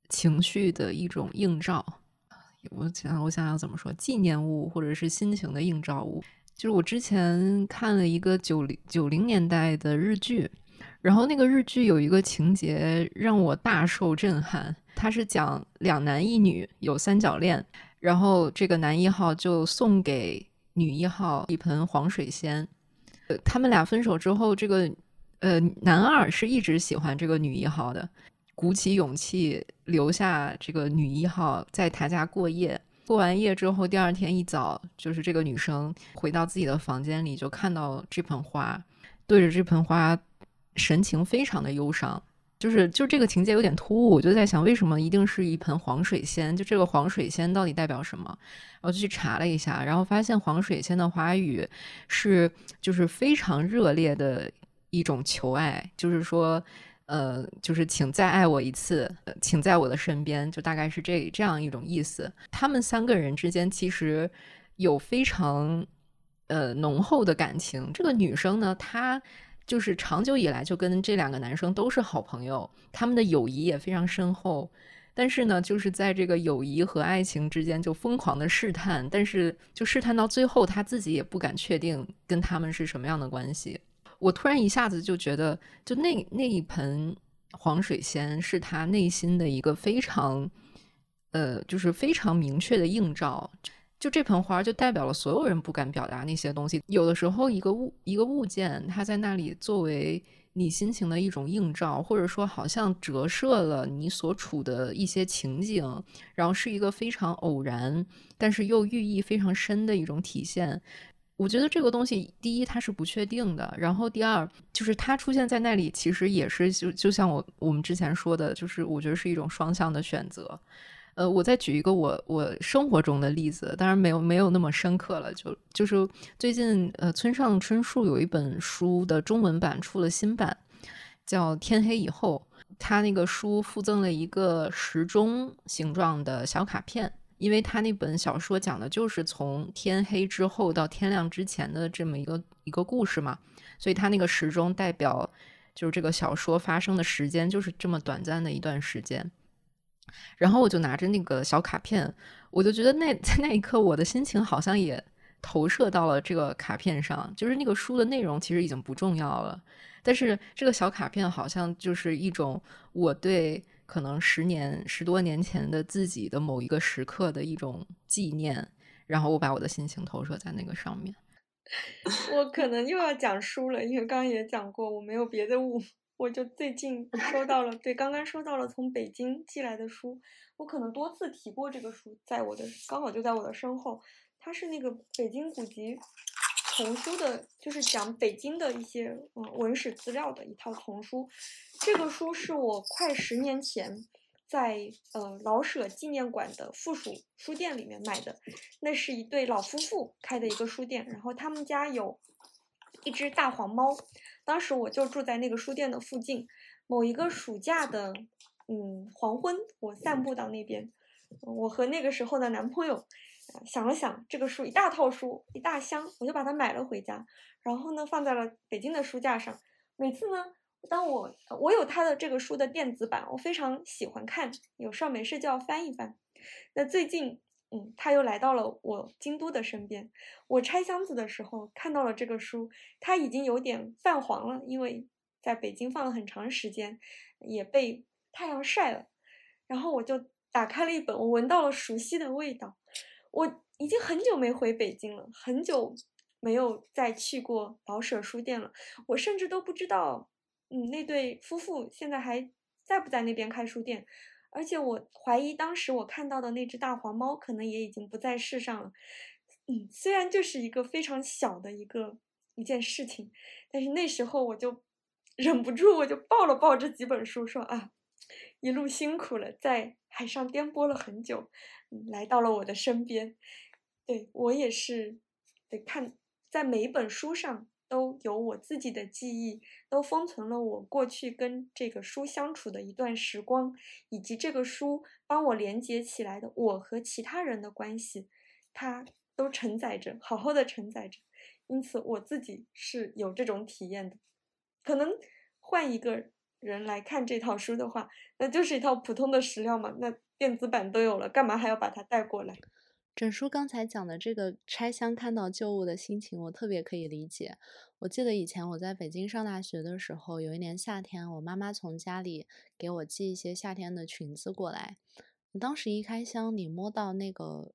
情绪的一种映照。我想，我想要怎么说？纪念物或者是心情的映照物，就是我之前看了一个九零九零年代的日剧，然后那个日剧有一个情节让我大受震撼。它是讲两男一女有三角恋，然后这个男一号就送给女一号一盆黄水仙。呃，他们俩分手之后，这个呃男二是一直喜欢这个女一号的。鼓起勇气留下这个女一号在他家过夜，过完夜之后，第二天一早，就是这个女生回到自己的房间里，就看到这盆花，对着这盆花，神情非常的忧伤。就是就这个情节有点突兀，我就在想，为什么一定是一盆黄水仙？就这个黄水仙到底代表什么？我就去查了一下，然后发现黄水仙的花语是就是非常热烈的一种求爱，就是说，呃，就是请再爱我一次，请在我的身边，就大概是这这样一种意思。他们三个人之间其实有非常呃浓厚的感情。这个女生呢，她。就是长久以来就跟这两个男生都是好朋友，他们的友谊也非常深厚。但是呢，就是在这个友谊和爱情之间就疯狂的试探，但是就试探到最后，他自己也不敢确定跟他们是什么样的关系。我突然一下子就觉得，就那那一盆黄水仙是他内心的一个非常，呃，就是非常明确的映照。就这盆花，就代表了所有人不敢表达那些东西。有的时候，一个物一个物件，它在那里作为你心情的一种映照，或者说好像折射了你所处的一些情景，然后是一个非常偶然，但是又寓意非常深的一种体现。我觉得这个东西，第一它是不确定的，然后第二就是它出现在那里，其实也是就就像我我们之前说的，就是我觉得是一种双向的选择。呃，我再举一个我我生活中的例子，当然没有没有那么深刻了。就就是最近，呃，村上春树有一本书的中文版出了新版，叫《天黑以后》。他那个书附赠了一个时钟形状的小卡片，因为他那本小说讲的就是从天黑之后到天亮之前的这么一个一个故事嘛，所以他那个时钟代表就是这个小说发生的时间，就是这么短暂的一段时间。然后我就拿着那个小卡片，我就觉得那 在那一刻，我的心情好像也投射到了这个卡片上。就是那个书的内容其实已经不重要了，但是这个小卡片好像就是一种我对可能十年、十多年前的自己的某一个时刻的一种纪念。然后我把我的心情投射在那个上面。我可能又要讲书了，因为刚刚也讲过，我没有别的物。我就最近收到了，对，刚刚收到了从北京寄来的书，我可能多次提过这个书，在我的刚好就在我的身后，它是那个北京古籍丛书的，就是讲北京的一些嗯文史资料的一套丛书。这个书是我快十年前在呃老舍纪念馆的附属书店里面买的，那是一对老夫妇开的一个书店，然后他们家有一只大黄猫。当时我就住在那个书店的附近，某一个暑假的，嗯，黄昏，我散步到那边，我和那个时候的男朋友，想了想，这个书一大套书，一大箱，我就把它买了回家，然后呢，放在了北京的书架上。每次呢，当我我有他的这个书的电子版，我非常喜欢看，有事儿没事就要翻一翻。那最近。嗯，他又来到了我京都的身边。我拆箱子的时候看到了这个书，它已经有点泛黄了，因为在北京放了很长时间，也被太阳晒了。然后我就打开了一本，我闻到了熟悉的味道。我已经很久没回北京了，很久没有再去过老舍书店了。我甚至都不知道，嗯，那对夫妇现在还在不在那边开书店。而且我怀疑，当时我看到的那只大黄猫可能也已经不在世上了。嗯，虽然就是一个非常小的一个一件事情，但是那时候我就 忍不住，我就抱了抱这几本书，说啊，一路辛苦了，在海上颠簸了很久，来到了我的身边。对我也是，得看在每一本书上。都有我自己的记忆，都封存了我过去跟这个书相处的一段时光，以及这个书帮我连接起来的我和其他人的关系，它都承载着，好好的承载着。因此，我自己是有这种体验的。可能换一个人来看这套书的话，那就是一套普通的史料嘛，那电子版都有了，干嘛还要把它带过来？整叔刚才讲的这个拆箱看到旧物的心情，我特别可以理解。我记得以前我在北京上大学的时候，有一年夏天，我妈妈从家里给我寄一些夏天的裙子过来。当时一开箱，你摸到那个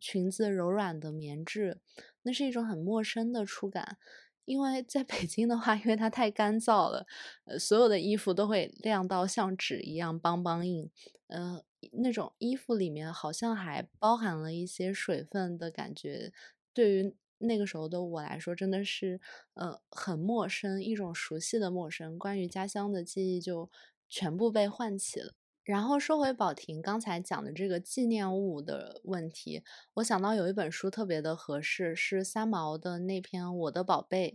裙子柔软的棉质，那是一种很陌生的触感。因为在北京的话，因为它太干燥了，呃，所有的衣服都会晾到像纸一样邦邦硬，呃。那种衣服里面好像还包含了一些水分的感觉，对于那个时候的我来说，真的是呃很陌生，一种熟悉的陌生。关于家乡的记忆就全部被唤起了。然后说回宝婷刚才讲的这个纪念物的问题，我想到有一本书特别的合适，是三毛的那篇《我的宝贝》。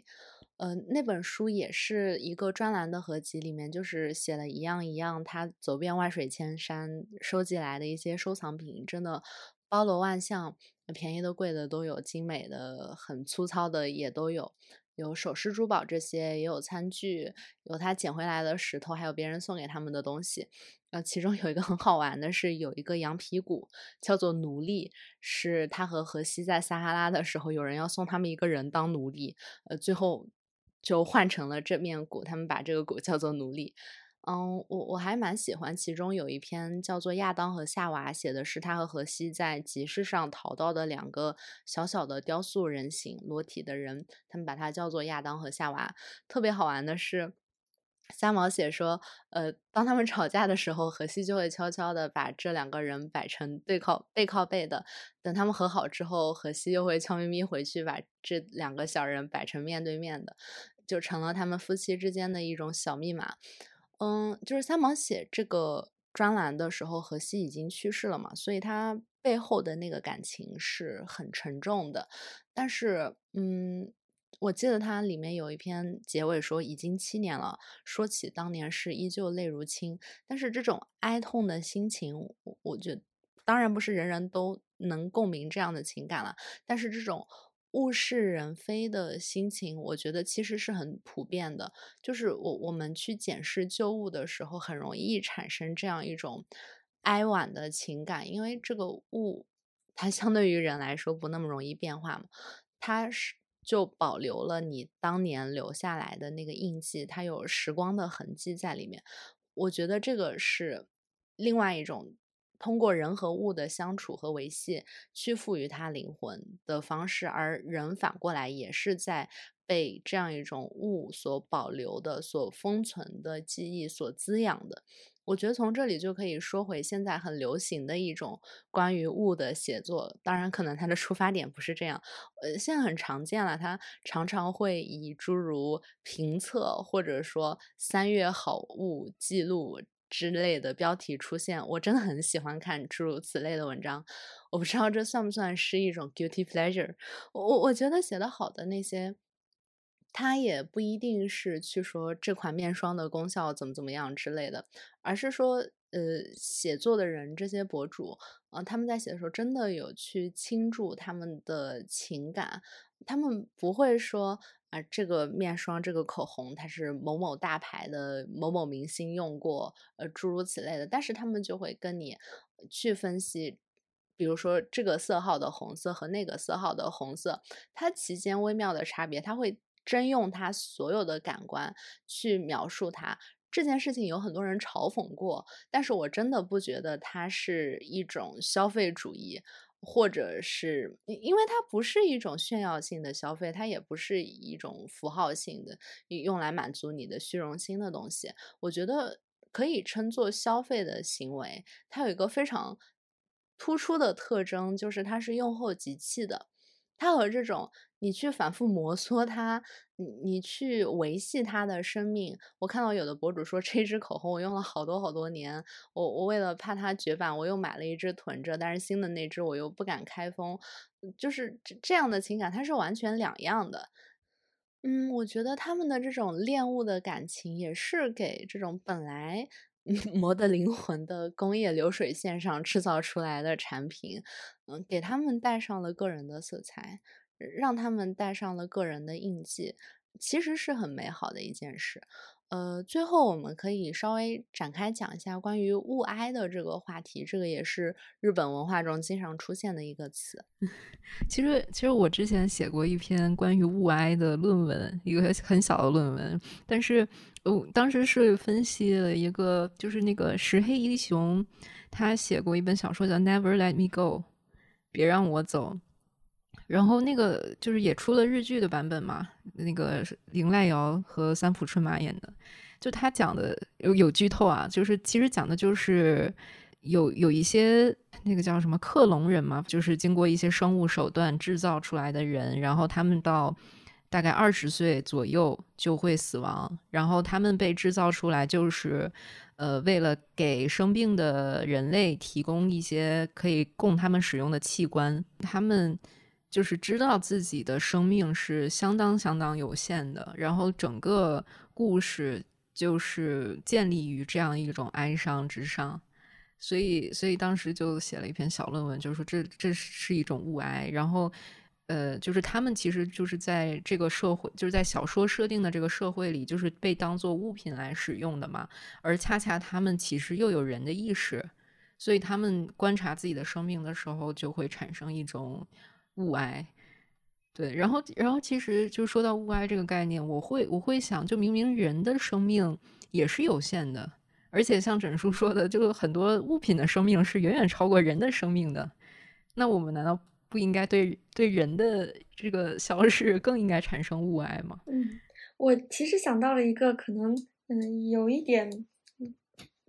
呃，那本书也是一个专栏的合集，里面就是写了一样一样，他走遍万水千山收集来的一些收藏品，真的包罗万象，便宜的、贵的都有，精美的、很粗糙的也都有，有首饰、珠宝这些，也有餐具，有他捡回来的石头，还有别人送给他们的东西。呃，其中有一个很好玩的是，有一个羊皮鼓叫做奴隶，是他和荷西在撒哈拉的时候，有人要送他们一个人当奴隶，呃，最后。就换成了这面鼓，他们把这个鼓叫做奴隶。嗯，我我还蛮喜欢，其中有一篇叫做《亚当和夏娃》，写的是他和荷西在集市上淘到的两个小小的雕塑人形裸体的人，他们把它叫做亚当和夏娃。特别好玩的是。三毛写说，呃，当他们吵架的时候，荷西就会悄悄的把这两个人摆成对靠背靠背的。等他们和好之后，荷西又会悄咪咪回去把这两个小人摆成面对面的，就成了他们夫妻之间的一种小密码。嗯，就是三毛写这个专栏的时候，荷西已经去世了嘛，所以他背后的那个感情是很沉重的。但是，嗯。我记得他里面有一篇结尾说，已经七年了，说起当年事依旧泪如倾。但是这种哀痛的心情，我我觉得当然不是人人都能共鸣这样的情感了。但是这种物是人非的心情，我觉得其实是很普遍的。就是我我们去检视旧物的时候，很容易产生这样一种哀婉的情感，因为这个物它相对于人来说不那么容易变化嘛，它是。就保留了你当年留下来的那个印记，它有时光的痕迹在里面。我觉得这个是另外一种通过人和物的相处和维系去赋予它灵魂的方式，而人反过来也是在被这样一种物所保留的、所封存的记忆所滋养的。我觉得从这里就可以说回现在很流行的一种关于物的写作，当然可能它的出发点不是这样，呃，现在很常见了，它常常会以诸如评测或者说三月好物记录之类的标题出现。我真的很喜欢看诸如此类的文章，我不知道这算不算是一种 guilty pleasure。我我觉得写的好的那些。他也不一定是去说这款面霜的功效怎么怎么样之类的，而是说，呃，写作的人这些博主，啊，他们在写的时候真的有去倾注他们的情感，他们不会说啊，这个面霜、这个口红它是某某大牌的某某明星用过，呃，诸如此类的，但是他们就会跟你去分析，比如说这个色号的红色和那个色号的红色，它其间微妙的差别，它会。真用他所有的感官去描述它这件事情，有很多人嘲讽过，但是我真的不觉得它是一种消费主义，或者是因为它不是一种炫耀性的消费，它也不是一种符号性的用来满足你的虚荣心的东西。我觉得可以称作消费的行为，它有一个非常突出的特征，就是它是用后即弃的。它和这种你去反复摩挲它，你你去维系它的生命。我看到有的博主说，这支口红我用了好多好多年，我我为了怕它绝版，我又买了一支囤着，但是新的那支我又不敢开封，就是这样的情感，它是完全两样的。嗯，我觉得他们的这种恋物的感情，也是给这种本来。磨的灵魂的工业流水线上制造出来的产品，嗯，给他们带上了个人的色彩，让他们带上了个人的印记，其实是很美好的一件事。呃，最后我们可以稍微展开讲一下关于物哀的这个话题，这个也是日本文化中经常出现的一个词。其实，其实我之前写过一篇关于物哀的论文，一个很小的论文，但是我当时是分析了一个，就是那个石黑一雄，他写过一本小说叫《Never Let Me Go》，别让我走。然后那个就是也出了日剧的版本嘛，那个林濑遥和三浦春马演的，就他讲的有有剧透啊，就是其实讲的就是有有一些那个叫什么克隆人嘛，就是经过一些生物手段制造出来的人，然后他们到大概二十岁左右就会死亡，然后他们被制造出来就是呃，为了给生病的人类提供一些可以供他们使用的器官，他们就是知道自己的生命是相当相当有限的，然后整个故事就是建立于这样一种哀伤之上，所以，所以当时就写了一篇小论文，就是说这这是一种物哀，然后。呃，就是他们其实就是在这个社会，就是在小说设定的这个社会里，就是被当做物品来使用的嘛。而恰恰他们其实又有人的意识，所以他们观察自己的生命的时候，就会产生一种物哀。对，然后，然后其实就说到物哀这个概念，我会我会想，就明明人的生命也是有限的，而且像整书说的，就很多物品的生命是远远超过人的生命的。那我们难道？不应该对对人的这个消失更应该产生物哀吗？嗯，我其实想到了一个可能嗯有一点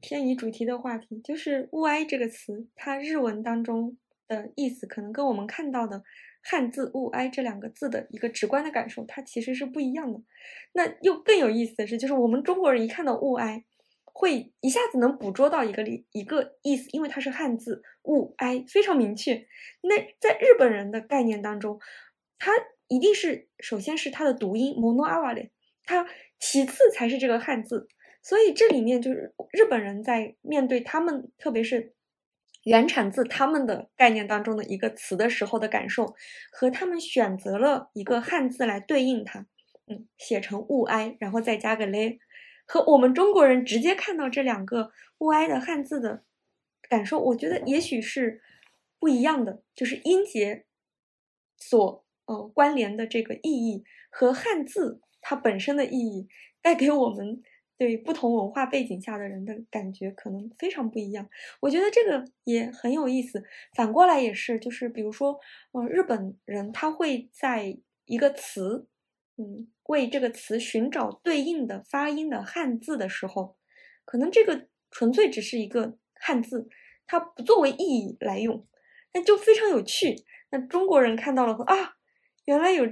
偏移主题的话题，就是“物哀”这个词，它日文当中的意思可能跟我们看到的汉字“物哀”这两个字的一个直观的感受，它其实是不一样的。那又更有意思的是，就是我们中国人一看到“物哀”。会一下子能捕捉到一个一个意思，因为它是汉字“物哀”，非常明确。那在日本人的概念当中，它一定是首先是它的读音 “mono aware”，它其次才是这个汉字。所以这里面就是日本人在面对他们，特别是原产自他们的概念当中的一个词的时候的感受，和他们选择了一个汉字来对应它，嗯，写成“物哀”，然后再加个嘞。和我们中国人直接看到这两个“物哀”的汉字的感受，我觉得也许是不一样的。就是音节所呃关联的这个意义和汉字它本身的意义，带给我们对不同文化背景下的人的感觉可能非常不一样。我觉得这个也很有意思。反过来也是，就是比如说，呃，日本人他会在一个词。嗯，为这个词寻找对应的发音的汉字的时候，可能这个纯粹只是一个汉字，它不作为意义来用，那就非常有趣。那中国人看到了啊，原来有，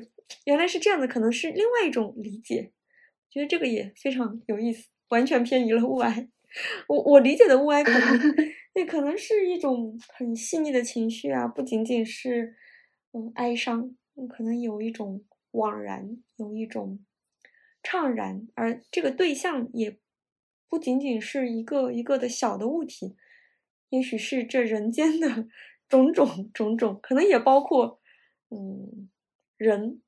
原来是这样的，可能是另外一种理解。觉得这个也非常有意思，完全偏移了物哀。我我理解的物哀，可能 那可能是一种很细腻的情绪啊，不仅仅是嗯哀伤，可能有一种。惘然有一种怅然，而这个对象也不仅仅是一个一个的小的物体，也许是这人间的种种种种，可能也包括嗯人，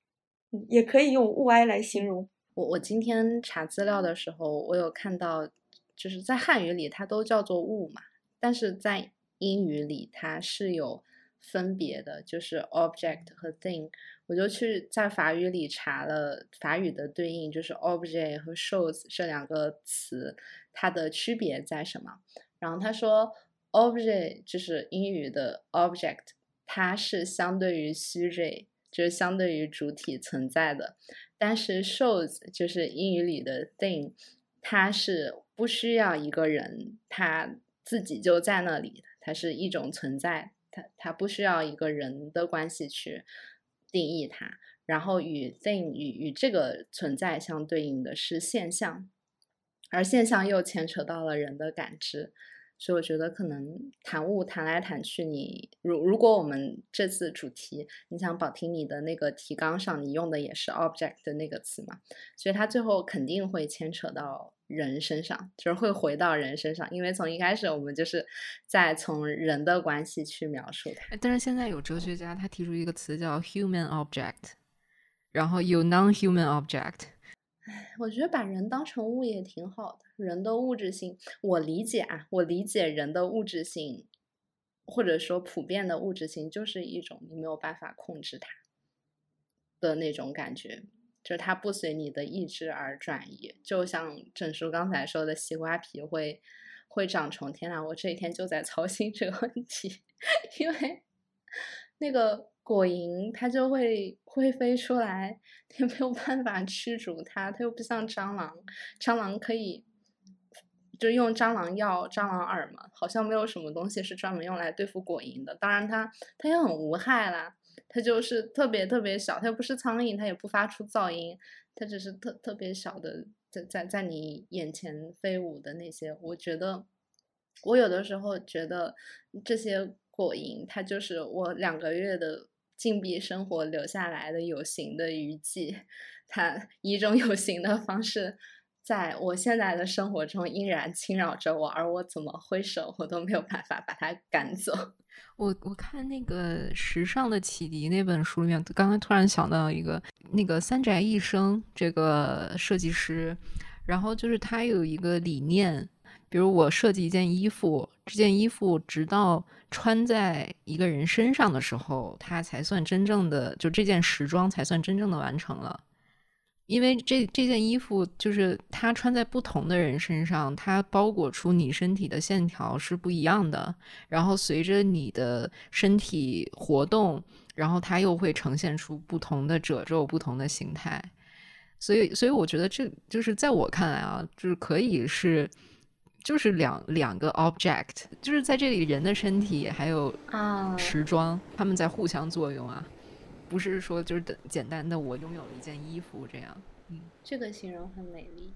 也可以用物哀来形容。我我今天查资料的时候，我有看到，就是在汉语里它都叫做物嘛，但是在英语里它是有。分别的就是 object 和 thing，我就去在法语里查了法语的对应，就是 object 和 shows 这两个词，它的区别在什么？然后他说 object 就是英语的 object，它是相对于 sujet，就是相对于主体存在的，但是 shows 就是英语里的 thing，它是不需要一个人，它自己就在那里，它是一种存在。它它不需要一个人的关系去定义它，然后与 thing 与与这个存在相对应的是现象，而现象又牵扯到了人的感知，所以我觉得可能谈物谈来谈去，你如如果我们这次主题，你想保听你的那个提纲上，你用的也是 object 的那个词嘛，所以它最后肯定会牵扯到。人身上就是会回到人身上，因为从一开始我们就是在从人的关系去描述它。但是现在有哲学家他提出一个词叫 human object，然后有 non-human object。哎，我觉得把人当成物也挺好的。人的物质性，我理解啊，我理解人的物质性，或者说普遍的物质性，就是一种你没有办法控制它的那种感觉。就是它不随你的意志而转移，就像郑叔刚才说的，西瓜皮会会长虫。天呐，我这一天就在 操心这个问题，因为那个果蝇它就会会飞出来，你没有办法驱逐它，它又不像蟑螂，蟑螂可以就用蟑螂药、蟑螂饵嘛，好像没有什么东西是专门用来对付果蝇的。当然，它它也很无害啦。它就是特别特别小，它又不是苍蝇，它也不发出噪音，它只是特特别小的在在在你眼前飞舞的那些，我觉得我有的时候觉得这些果蝇，它就是我两个月的禁闭生活留下来的有形的余迹，它以一种有形的方式。在我现在的生活中依然侵扰着我，而我怎么挥手，我都没有办法把它赶走。我我看那个《时尚的启迪》那本书里面，刚才突然想到一个，那个三宅一生这个设计师，然后就是他有一个理念，比如我设计一件衣服，这件衣服直到穿在一个人身上的时候，它才算真正的，就这件时装才算真正的完成了。因为这这件衣服就是它穿在不同的人身上，它包裹出你身体的线条是不一样的。然后随着你的身体活动，然后它又会呈现出不同的褶皱、不同的形态。所以，所以我觉得这就是在我看来啊，就是可以是就是两两个 object，就是在这里人的身体还有啊时装，他们在互相作用啊。不是说就是简单的我拥有了一件衣服这样，嗯，这个形容很美丽。